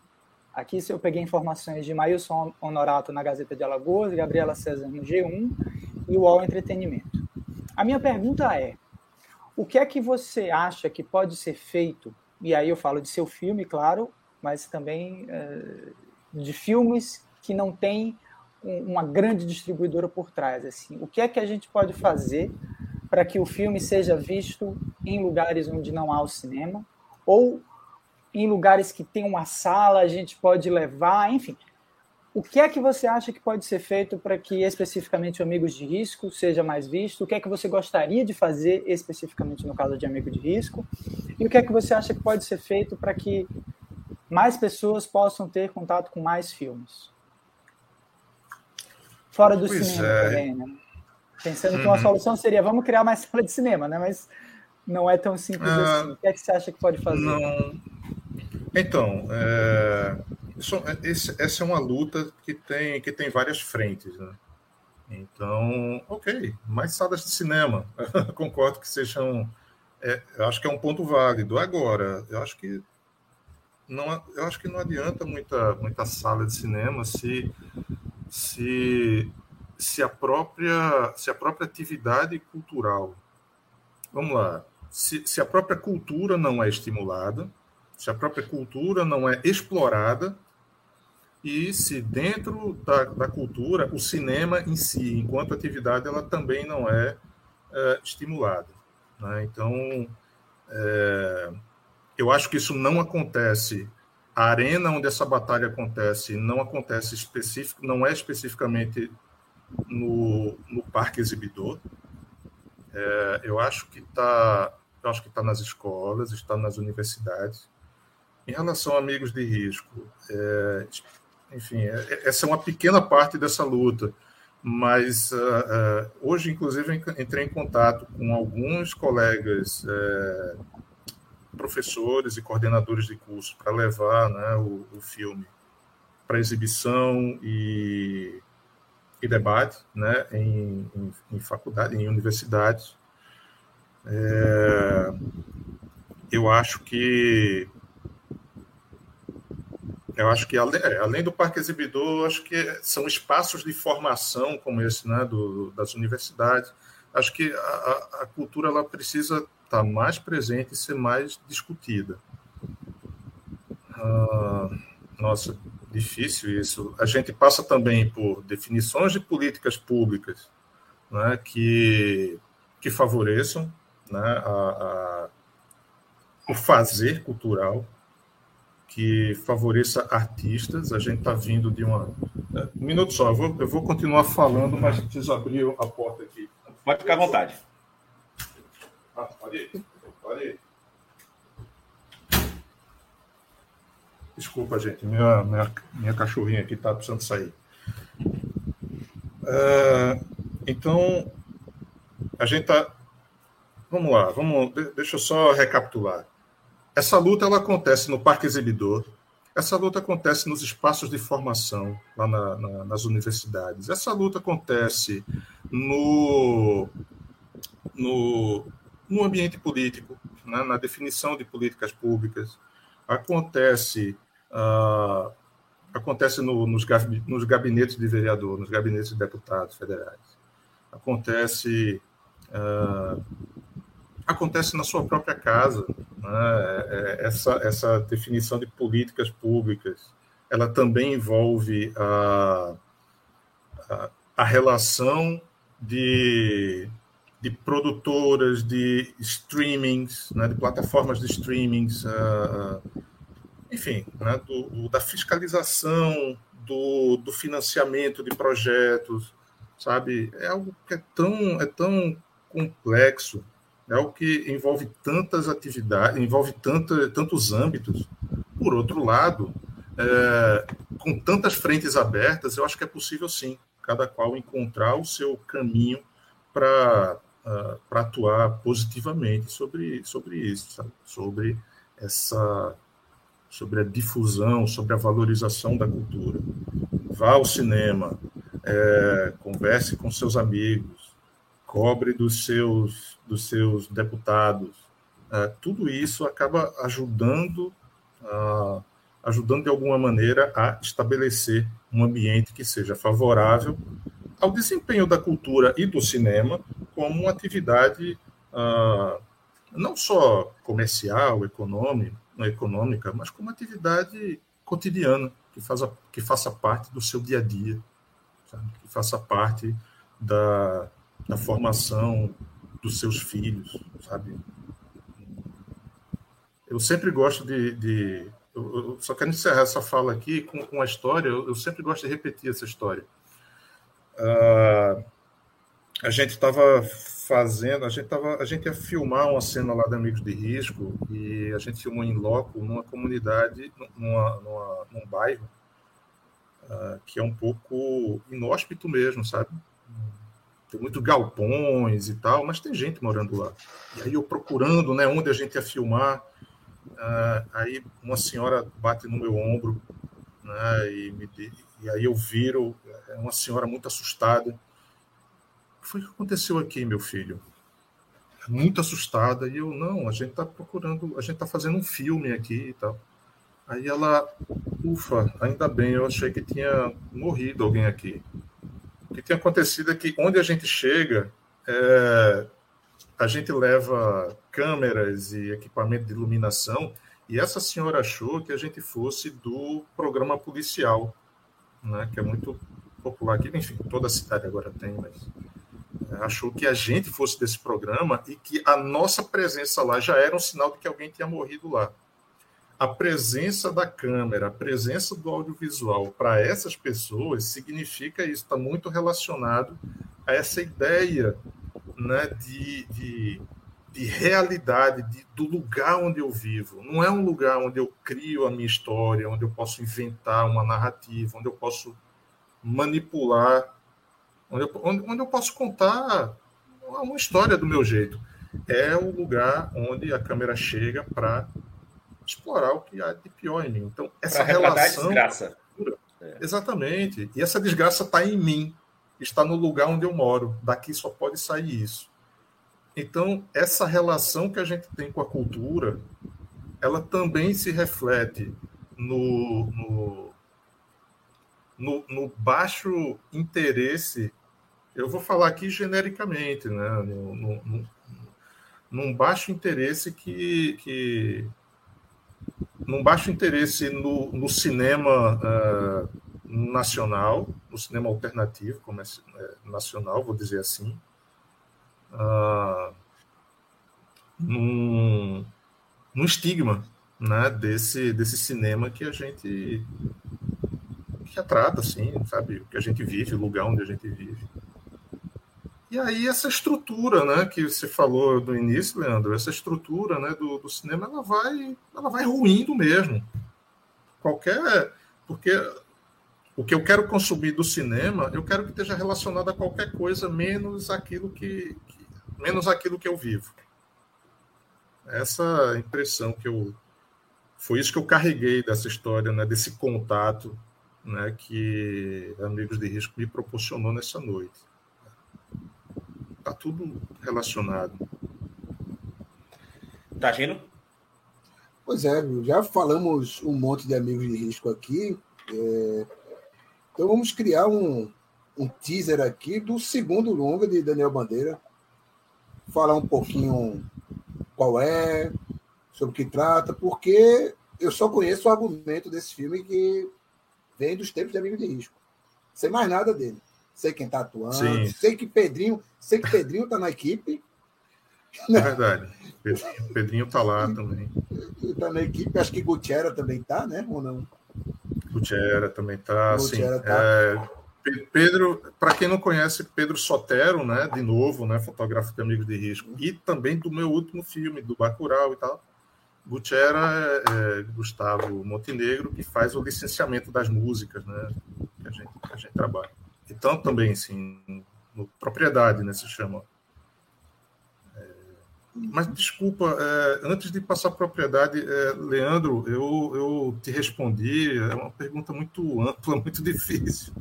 Aqui eu peguei informações de Mailson Honorato na Gazeta de Alagoas, Gabriela César no G1 e o UOL Entretenimento. A minha pergunta é: o que é que você acha que pode ser feito? E aí eu falo de seu filme, claro, mas também uh, de filmes que não têm uma grande distribuidora por trás. Assim, o que é que a gente pode fazer para que o filme seja visto em lugares onde não há o cinema ou em lugares que tem uma sala a gente pode levar, enfim. O que é que você acha que pode ser feito para que especificamente Amigos de Risco seja mais visto? O que é que você gostaria de fazer especificamente no caso de Amigo de Risco? E o que é que você acha que pode ser feito para que mais pessoas possam ter contato com mais filmes? Fora do pois cinema é. também, né? Pensando uhum. que uma uhum. solução seria vamos criar mais [laughs] sala de cinema, né? Mas não é tão simples ah, assim. O que é que você acha que pode fazer? Não. Então, é... Isso, esse, essa é uma luta que tem, que tem várias frentes, né? Então, ok, mais salas de cinema. [laughs] Concordo que sejam. É, eu acho que é um ponto válido. Agora, eu acho que não, eu acho que não adianta muita, muita sala de cinema se, se, se, a própria, se a própria atividade cultural. Vamos lá. Se, se a própria cultura não é estimulada, se a própria cultura não é explorada, e se dentro da, da, cultura, o cinema em si, enquanto atividade, ela também não é, é estimulada. Né? Então, é, eu acho que isso não acontece. A arena onde essa batalha acontece não acontece específico, não é especificamente no, no parque exibidor. É, eu acho que está, eu acho que está nas escolas, está nas universidades. Em relação a amigos de risco, é, enfim, é, é, essa é uma pequena parte dessa luta. Mas uh, uh, hoje, inclusive, entrei em contato com alguns colegas, professores e coordenadores de curso, para levar né, o, o filme para exibição e, e, debate né, em, em, em faculdade, em universidades. É, eu acho que eu acho que além, é, além do parque exibidor, acho que são espaços de formação como esse, né, do, das universidades. Acho que a, a cultura ela precisa estar mais presente e ser mais discutida. Ah, nossa, difícil isso. A gente passa também por definições de políticas públicas né, que, que favoreçam né, a, a, o fazer cultural, que favoreça artistas. A gente está vindo de uma. É, um minuto só, eu vou, eu vou continuar falando, mas preciso abrir a porta aqui. Pode ficar à vontade. Pode ir. Desculpa, gente, minha, minha, minha cachorrinha aqui está precisando sair. É, então, a gente está. Vamos lá, vamos, deixa eu só recapitular. Essa luta ela acontece no Parque Exibidor, essa luta acontece nos espaços de formação, lá na, na, nas universidades. Essa luta acontece no, no, no ambiente político, né, na definição de políticas públicas. Acontece, uh, acontece no, nos, nos gabinetes de vereador, nos gabinetes de deputados federais. Acontece uh, acontece na sua própria casa. Né? É, é, essa, essa definição de políticas públicas, ela também envolve a, a, a relação de, de produtoras, de streamings, né? de plataformas de streamings, uh, enfim, né? do, da fiscalização, do, do financiamento de projetos, sabe? É algo que é tão, é tão complexo é o que envolve tantas atividades, envolve tanto, tantos âmbitos. Por outro lado, é, com tantas frentes abertas, eu acho que é possível sim, cada qual encontrar o seu caminho para uh, atuar positivamente sobre, sobre isso, sabe? sobre essa sobre a difusão, sobre a valorização da cultura. Vá ao cinema, é, converse com seus amigos, cobre dos seus, dos seus deputados. Uh, tudo isso acaba ajudando, ajudando de alguma maneira a estabelecer um ambiente que seja favorável ao desempenho da cultura e do cinema como uma atividade uh, não só comercial, econômica, econômica, mas como atividade cotidiana, que, faz que faça parte do seu dia a dia, sabe? que faça parte da, da formação dos seus filhos, sabe? Eu sempre gosto de. de eu, eu só quero encerrar essa fala aqui com, com uma história, eu, eu sempre gosto de repetir essa história. Uh, a gente estava fazendo, a gente tava, a gente ia filmar uma cena lá de Amigos de Risco e a gente filmou em loco numa comunidade, numa, numa num bairro uh, que é um pouco inóspito mesmo, sabe? Tem muitos galpões e tal, mas tem gente morando lá. E aí eu procurando, né, onde a gente ia filmar, uh, aí uma senhora bate no meu ombro, né, e, me, e aí eu viro, é uma senhora muito assustada o que foi que aconteceu aqui, meu filho? Muito assustada. E eu, não, a gente está procurando, a gente está fazendo um filme aqui e tal. Aí ela, ufa, ainda bem, eu achei que tinha morrido alguém aqui. O que tinha acontecido é que onde a gente chega, é, a gente leva câmeras e equipamento de iluminação, e essa senhora achou que a gente fosse do programa policial, né, que é muito popular aqui, enfim, toda a cidade agora tem, mas achou que a gente fosse desse programa e que a nossa presença lá já era um sinal de que alguém tinha morrido lá. A presença da câmera, a presença do audiovisual para essas pessoas significa isso, está muito relacionado a essa ideia né, de, de, de realidade, de, do lugar onde eu vivo. Não é um lugar onde eu crio a minha história, onde eu posso inventar uma narrativa, onde eu posso manipular onde eu, onde, onde eu posso contar uma história do meu jeito. É o lugar onde a câmera chega para explorar o que há de pior em mim. Então, essa relação. Desgraça. É. Exatamente. E essa desgraça está em mim, está no lugar onde eu moro. Daqui só pode sair isso. Então, essa relação que a gente tem com a cultura, ela também se reflete no, no, no, no baixo interesse eu vou falar aqui genericamente, né? No, no, num baixo interesse que, que num baixo interesse no, no cinema uh, nacional, no cinema alternativo, como é, é nacional, vou dizer assim, uh, num, num estigma né, desse, desse cinema que a gente que retrata, assim, sabe, o que a gente vive, o lugar onde a gente vive. E aí essa estrutura, né, que você falou no início, Leandro, essa estrutura, né, do, do cinema, ela vai, ela vai ruindo mesmo. Qualquer, porque o que eu quero consumir do cinema, eu quero que esteja relacionado a qualquer coisa menos aquilo que, que menos aquilo que eu vivo. Essa impressão que eu foi isso que eu carreguei dessa história, né, desse contato, né, que Amigos de Risco me proporcionou nessa noite. Está tudo relacionado. Tá vendo? Pois é, já falamos um monte de amigos de risco aqui. É... Então vamos criar um, um teaser aqui do segundo longa de Daniel Bandeira. Falar um pouquinho qual é, sobre o que trata, porque eu só conheço o argumento desse filme que vem dos tempos de Amigos de Risco. Sem mais nada dele sei quem está atuando, Sim. sei que Pedrinho, sei que Pedrinho está na equipe. É verdade. Pedrinho está lá também. Está na equipe, acho que Gutierrez também está, né? Ou não? Gutierrez também está. Sim. Tá. É, Pedro, para quem não conhece, Pedro Sotero, né? De novo, né? Fotógrafo de Amigos de Risco. E também do meu último filme, do Bacurau e tal. Gutierrez é, é Gustavo Montenegro, que faz o licenciamento das músicas, né? Que a gente, que a gente trabalha. Então, também, no, propriedade, né, se chama. É, mas, desculpa, é, antes de passar propriedade, é, Leandro, eu, eu te respondi, é uma pergunta muito ampla, [laughs] muito difícil.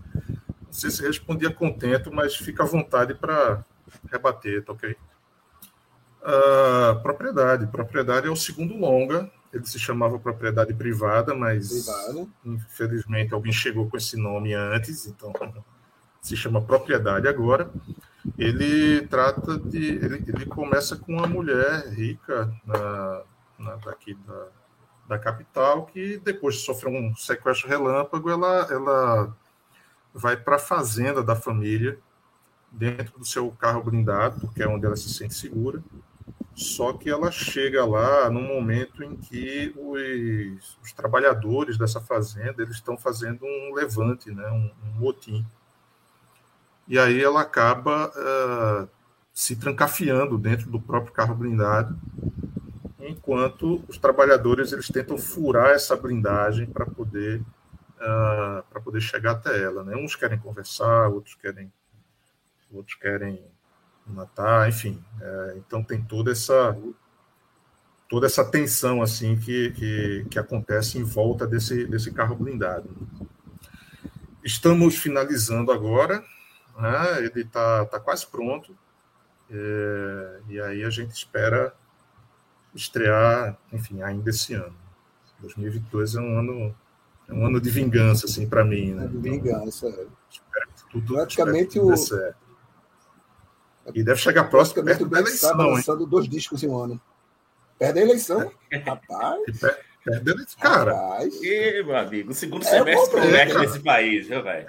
Não sei se respondi a contento, mas fica à vontade para rebater, tá ok? Uh, propriedade. Propriedade é o segundo longa. Ele se chamava propriedade privada, mas Privado. infelizmente alguém chegou com esse nome antes, então [laughs] se chama Propriedade agora. ele trata de. Ele, ele começa com uma mulher rica na, na, daqui da, da capital, que depois de sofrer um sequestro relâmpago, ela, ela vai para a fazenda da família, dentro do seu carro blindado, porque é onde ela se sente segura. Só que ela chega lá no momento em que os, os trabalhadores dessa fazenda eles estão fazendo um levante, né, um, um motim. E aí ela acaba uh, se trancafiando dentro do próprio carro blindado, enquanto os trabalhadores eles tentam furar essa blindagem para poder uh, para poder chegar até ela. Né? Uns querem conversar, outros querem outros querem matar, enfim. É, então tem toda essa toda essa tensão assim que, que, que, acontece em volta desse, desse carro blindado. Estamos finalizando agora, né? ele está tá quase pronto, é, e aí a gente espera estrear, enfim, ainda esse ano. 2022 é um ano é um ano de vingança assim para mim, né? De vingança. Então, espero que tudo, Praticamente o. E deve chegar próximo perto da eleição, está lançando hein? dois discos em um ano. Perde a eleição, rapaz. Perde a eleição, cara. Rapaz. E, meu amigo, o segundo é semestre promete nesse país, viu, velho?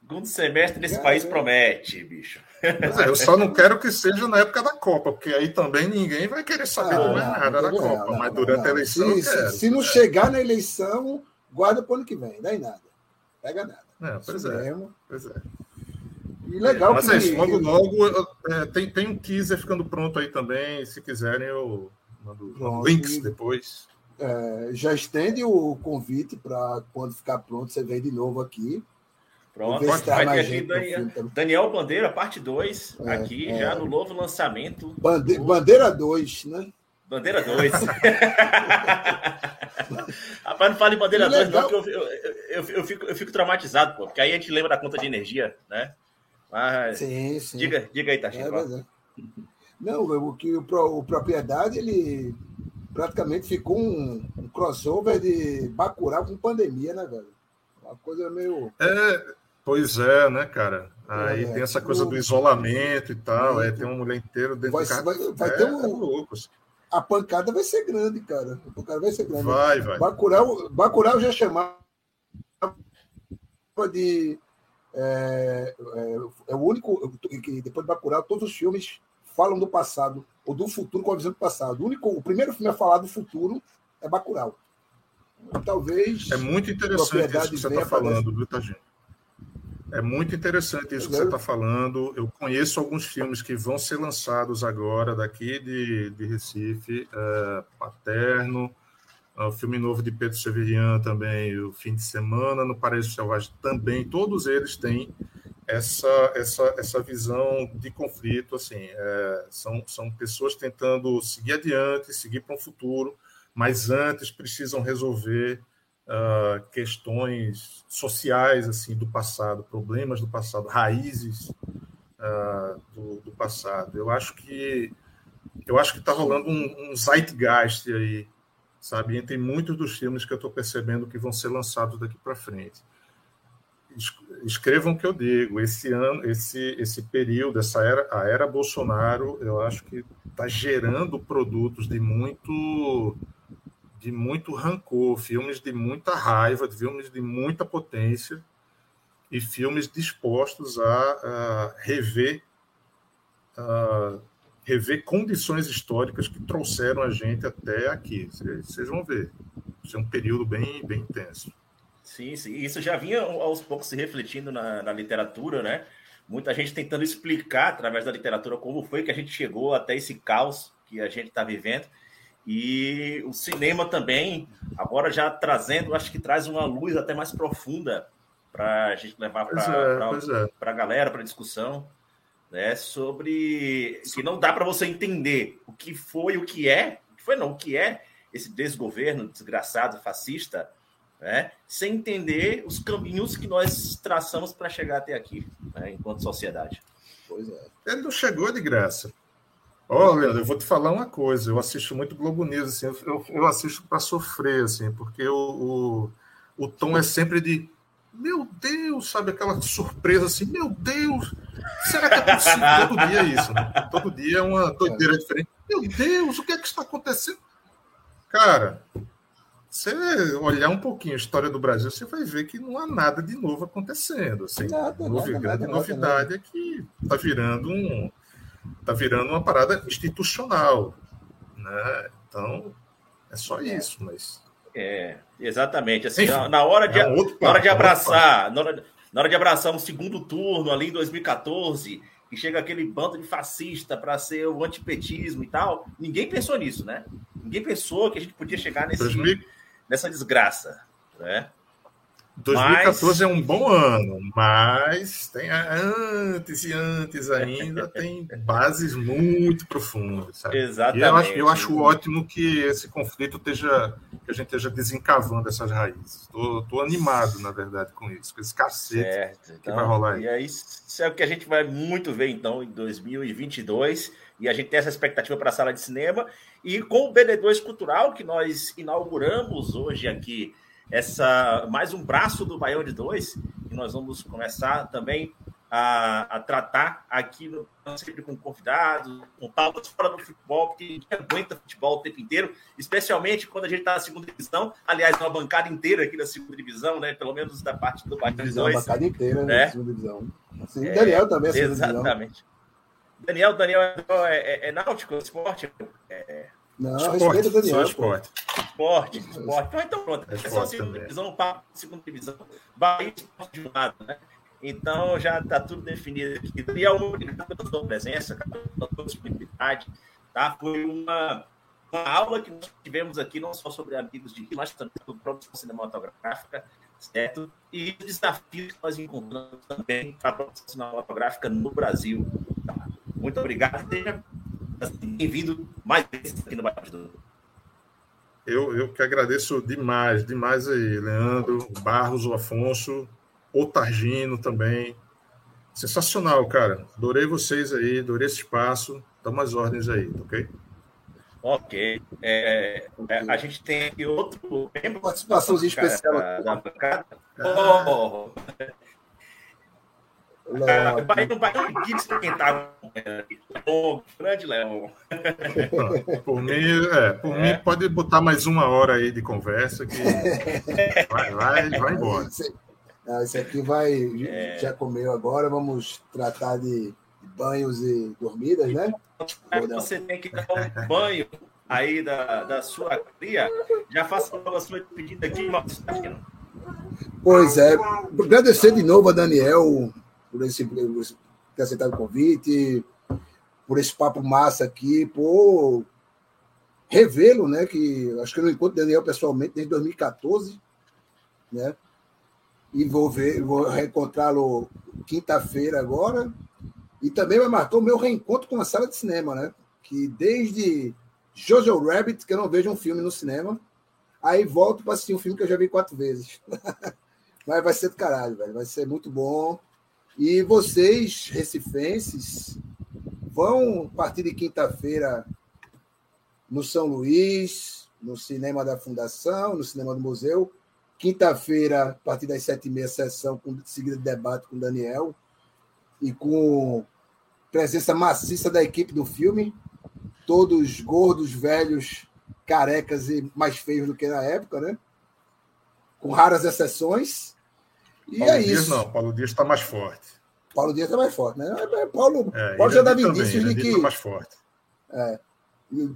segundo semestre nesse país promete, bicho. É, eu só não quero que seja na época da Copa, porque aí também ninguém vai querer saber ah, mais nada da Copa. Não, mas durante não. a eleição. Se, se, se, não chegar na eleição, guarda para o ano que vem, daí nada. Pega nada. É, pois, é, pois é. E legal Mas que... é isso, logo, logo é, tem, tem um teaser ficando pronto aí também. Se quiserem, eu mando pronto, links depois. É, já estende o convite para quando ficar pronto, você vem de novo aqui. Pronto, vai ter aqui Daniel, Daniel Bandeira, parte 2, é, aqui é. já no novo lançamento. Bande, do... Bandeira 2, né? Bandeira 2. [laughs] Rapaz, não fale em Bandeira 2, não, porque eu, eu, eu, eu, fico, eu fico traumatizado, pô, porque aí a gente lembra da conta de energia, né? Mas, sim, sim. Diga, diga aí, Tachito. É, não, o que o, o propriedade ele praticamente ficou um, um, crossover de Bacurau com pandemia, né, velho? Uma coisa meio. É, pois é, né, cara? Aí é, tem essa coisa o... do isolamento e tal, é, tem uma mulher inteira dentro vai, do carro. Vai, vai é, ter um. É louco, assim. A pancada vai ser grande, cara. A pancada vai ser grande. Vai, vai. Bacurau, Bacurau já chamava de é, é, é, o único que depois de Bacurau todos os filmes falam do passado ou do futuro com a visão do passado. O único, o primeiro filme a falar do futuro é Bacurau. Talvez é muito interessante isso que você está falando, viu, Tagino? É muito interessante isso que você está falando. Eu conheço alguns filmes que vão ser lançados agora daqui de, de Recife, é, Paterno, o filme novo de Pedro Severian também, o fim de semana no Paraíso Selvagem também, todos eles têm essa essa essa visão de conflito, assim, é, são são pessoas tentando seguir adiante, seguir para um futuro, mas antes precisam resolver uh, questões sociais assim do passado, problemas do passado, raízes uh, do, do, passado. Eu acho que eu acho que está rolando um, um zeitgeist aí sabe? Entre muitos dos filmes que eu estou percebendo que vão ser lançados daqui para frente. Escrevam o que eu digo. Esse ano, esse esse período, essa era, a era Bolsonaro, eu acho que está gerando produtos de muito de muito rancor, filmes de muita raiva, filmes de muita potência e filmes dispostos a, a rever a, rever condições históricas que trouxeram a gente até aqui. Vocês vão ver. Isso é um período bem, bem intenso. Sim, sim. Isso já vinha aos poucos se refletindo na, na literatura, né? Muita gente tentando explicar através da literatura como foi que a gente chegou até esse caos que a gente está vivendo. E o cinema também, agora já trazendo, acho que traz uma luz até mais profunda para a gente levar para é, é. a galera, para a discussão né, sobre que não dá para você entender o que foi, o que é, o que foi não, o que é esse desgoverno desgraçado, fascista, né, sem entender os caminhos que nós traçamos para chegar até aqui, né, enquanto sociedade. Pois é. Ele não chegou de graça. Leandro, eu vou te falar uma coisa. Eu assisto muito Globo News, assim, eu, eu assisto para sofrer, assim, porque o, o, o tom é sempre de meu Deus, sabe? Aquela surpresa assim, meu Deus, será que é possível? Todo dia é isso, né? Todo dia é uma doideira diferente. Meu Deus, o que é que está acontecendo? Cara, você olhar um pouquinho a história do Brasil, você vai ver que não há nada de novo acontecendo. Assim, Nada, novi- nada, grande nada, novidade é que está virando um, tá virando uma parada institucional, né? Então é só isso, mas É, exatamente. Assim, Enfim, na, na hora de, é um na hora de papo, é um abraçar, na hora, na hora de abraçar um segundo turno ali em 2014, que chega aquele bando de fascista para ser o antipetismo e tal, ninguém pensou nisso, né? Ninguém pensou que a gente podia chegar nesse, 2000 nessa desgraça, né? 2014 é um bom ano, mas tem antes e antes ainda tem bases muito profundas, sabe? E Exatamente. eu acho, eu acho ótimo que esse conflito esteja, que a gente esteja desencavando essas raízes. Tô, animado, na verdade, com isso, com esse cacete. Certo. Então, vai rolar aí. E aí, isso é o que a gente vai muito ver, então, em 2022. E a gente tem essa expectativa para a sala de cinema. E com o BD2 Cultural, que nós inauguramos hoje aqui, essa mais um braço do Baião de Dois, e nós vamos começar também a, a tratar aqui no, sempre com convidados, com pautas fora do futebol, porque gente aguenta futebol o tempo inteiro, especialmente quando a gente está na segunda divisão. Aliás, uma bancada inteira aqui da segunda divisão, né? Pelo menos da parte do Baião de Dois. bancada inteira, É. né? Segunda divisão. Assim, É, Daniel também é segunda divisão. Exatamente. Daniel, Daniel é, é, é náutico, esporte? É, Não, Esporte, respeita o só Daniel. pô. esporte. esporte, esporte. Então, então pronto. É É só segunda também. divisão, papo, segunda divisão, Bahia esporte de um lado, né? Então já está tudo definido aqui. Daniel, obrigado pela sua presença, pela sua disponibilidade. Tá? Foi uma, uma aula que nós tivemos aqui, não só sobre amigos de mas também sobre produção cinematográfica, certo? E os desafios que nós encontramos também para a produção cinematográfica no Brasil. Tá? Muito obrigado. Seja bem-vindo mais vezes aqui no Bate-Papo. Eu, eu que agradeço demais, demais aí, Leandro, Barros, o Afonso, o Targino também. Sensacional, cara. Adorei vocês aí, adorei esse espaço. Tamo às ordens aí, tá ok? Ok. É, é, a gente tem aqui outro membro Participaçãozinha especial da, da bancada. Ah. Oh, Baiano, o Baiano Kids quem Leão, grande Leão. Por mim, é, por mim, pode botar mais uma hora aí de conversa que vai, vai, vai embora. Esse, ah, esse aqui vai. É. Já comeu agora, vamos tratar de banhos e dormidas, né? Você tem que dar um banho aí da, da sua cria. Já faça logo a sua pedida aqui. Pois é, agradecer de novo a Daniel por esse ter aceitado o convite, por esse papo massa aqui, por revê-lo, né? Que acho que eu não encontro Daniel pessoalmente desde 2014, né? E vou ver, vou reencontrá-lo quinta-feira agora. E também vai marcar o meu reencontro com a sala de cinema, né? Que desde Jojo Rabbit, que eu não vejo um filme no cinema, aí volto para assistir um filme que eu já vi quatro vezes. [laughs] Mas vai ser do caralho, velho. Vai ser muito bom. E vocês, recifenses, vão partir de quinta-feira no São Luís, no cinema da Fundação, no cinema do museu. Quinta-feira, a partir das sete e meia, sessão com seguida de debate com Daniel e com presença maciça da equipe do filme, todos gordos, velhos, carecas e mais feios do que na época, né? Com raras exceções. E Paulo é Dias isso. não, Paulo Dias está mais forte. Paulo Dias é mais forte, né? Paulo, É, Paulo já dava indícios de que. tá mais forte.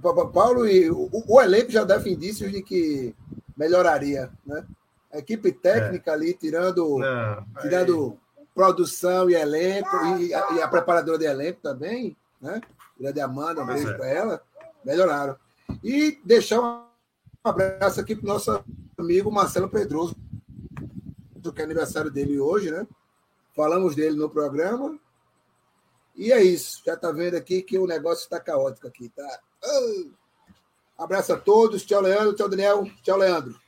Pa- Paulo e o, o elenco já dava indícios de que melhoraria, né? A equipe técnica ali, tirando, Não, aí- tirando produção e elenco, e a, e a preparadora de elenco também, né? Grande Amanda, um beijo é. para ela, melhoraram. E deixar um abraço aqui para o nosso amigo Marcelo Pedroso, que é aniversário dele hoje, né? Falamos dele no programa. E é isso. Já está vendo aqui que o negócio está caótico aqui, tá? Ah! Abraço a todos. Tchau, Leandro. Tchau, Daniel. Tchau, Leandro.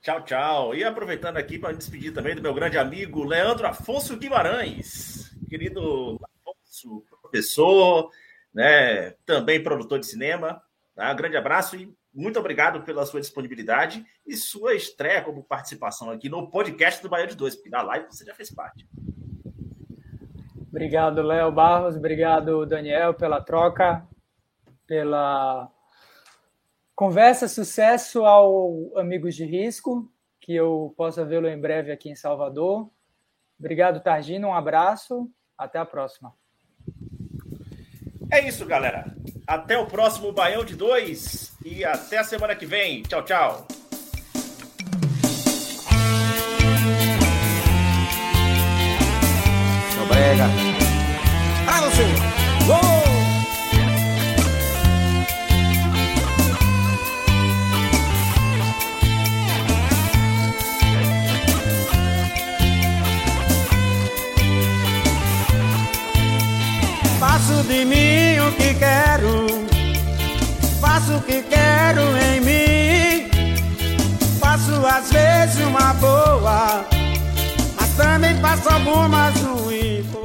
Tchau, tchau. E aproveitando aqui para me despedir também do meu grande amigo Leandro Afonso Guimarães, querido Afonso, professor, né, também produtor de cinema. Tá? Grande abraço e muito obrigado pela sua disponibilidade e sua estreia como participação aqui no podcast do Bahia de Dois, porque da live você já fez parte. Obrigado, Léo Barros. Obrigado, Daniel, pela troca, pela conversa. Sucesso ao Amigos de Risco, que eu possa vê-lo em breve aqui em Salvador. Obrigado, Targino. Um abraço. Até a próxima. É isso, galera. Até o próximo Baião de Dois e até a semana que vem. Tchau, tchau. Sobrega. Você. Gol! Faço de mim o que quero, o que quero em mim. Faço às vezes uma boa, mas também faço algumas ruins.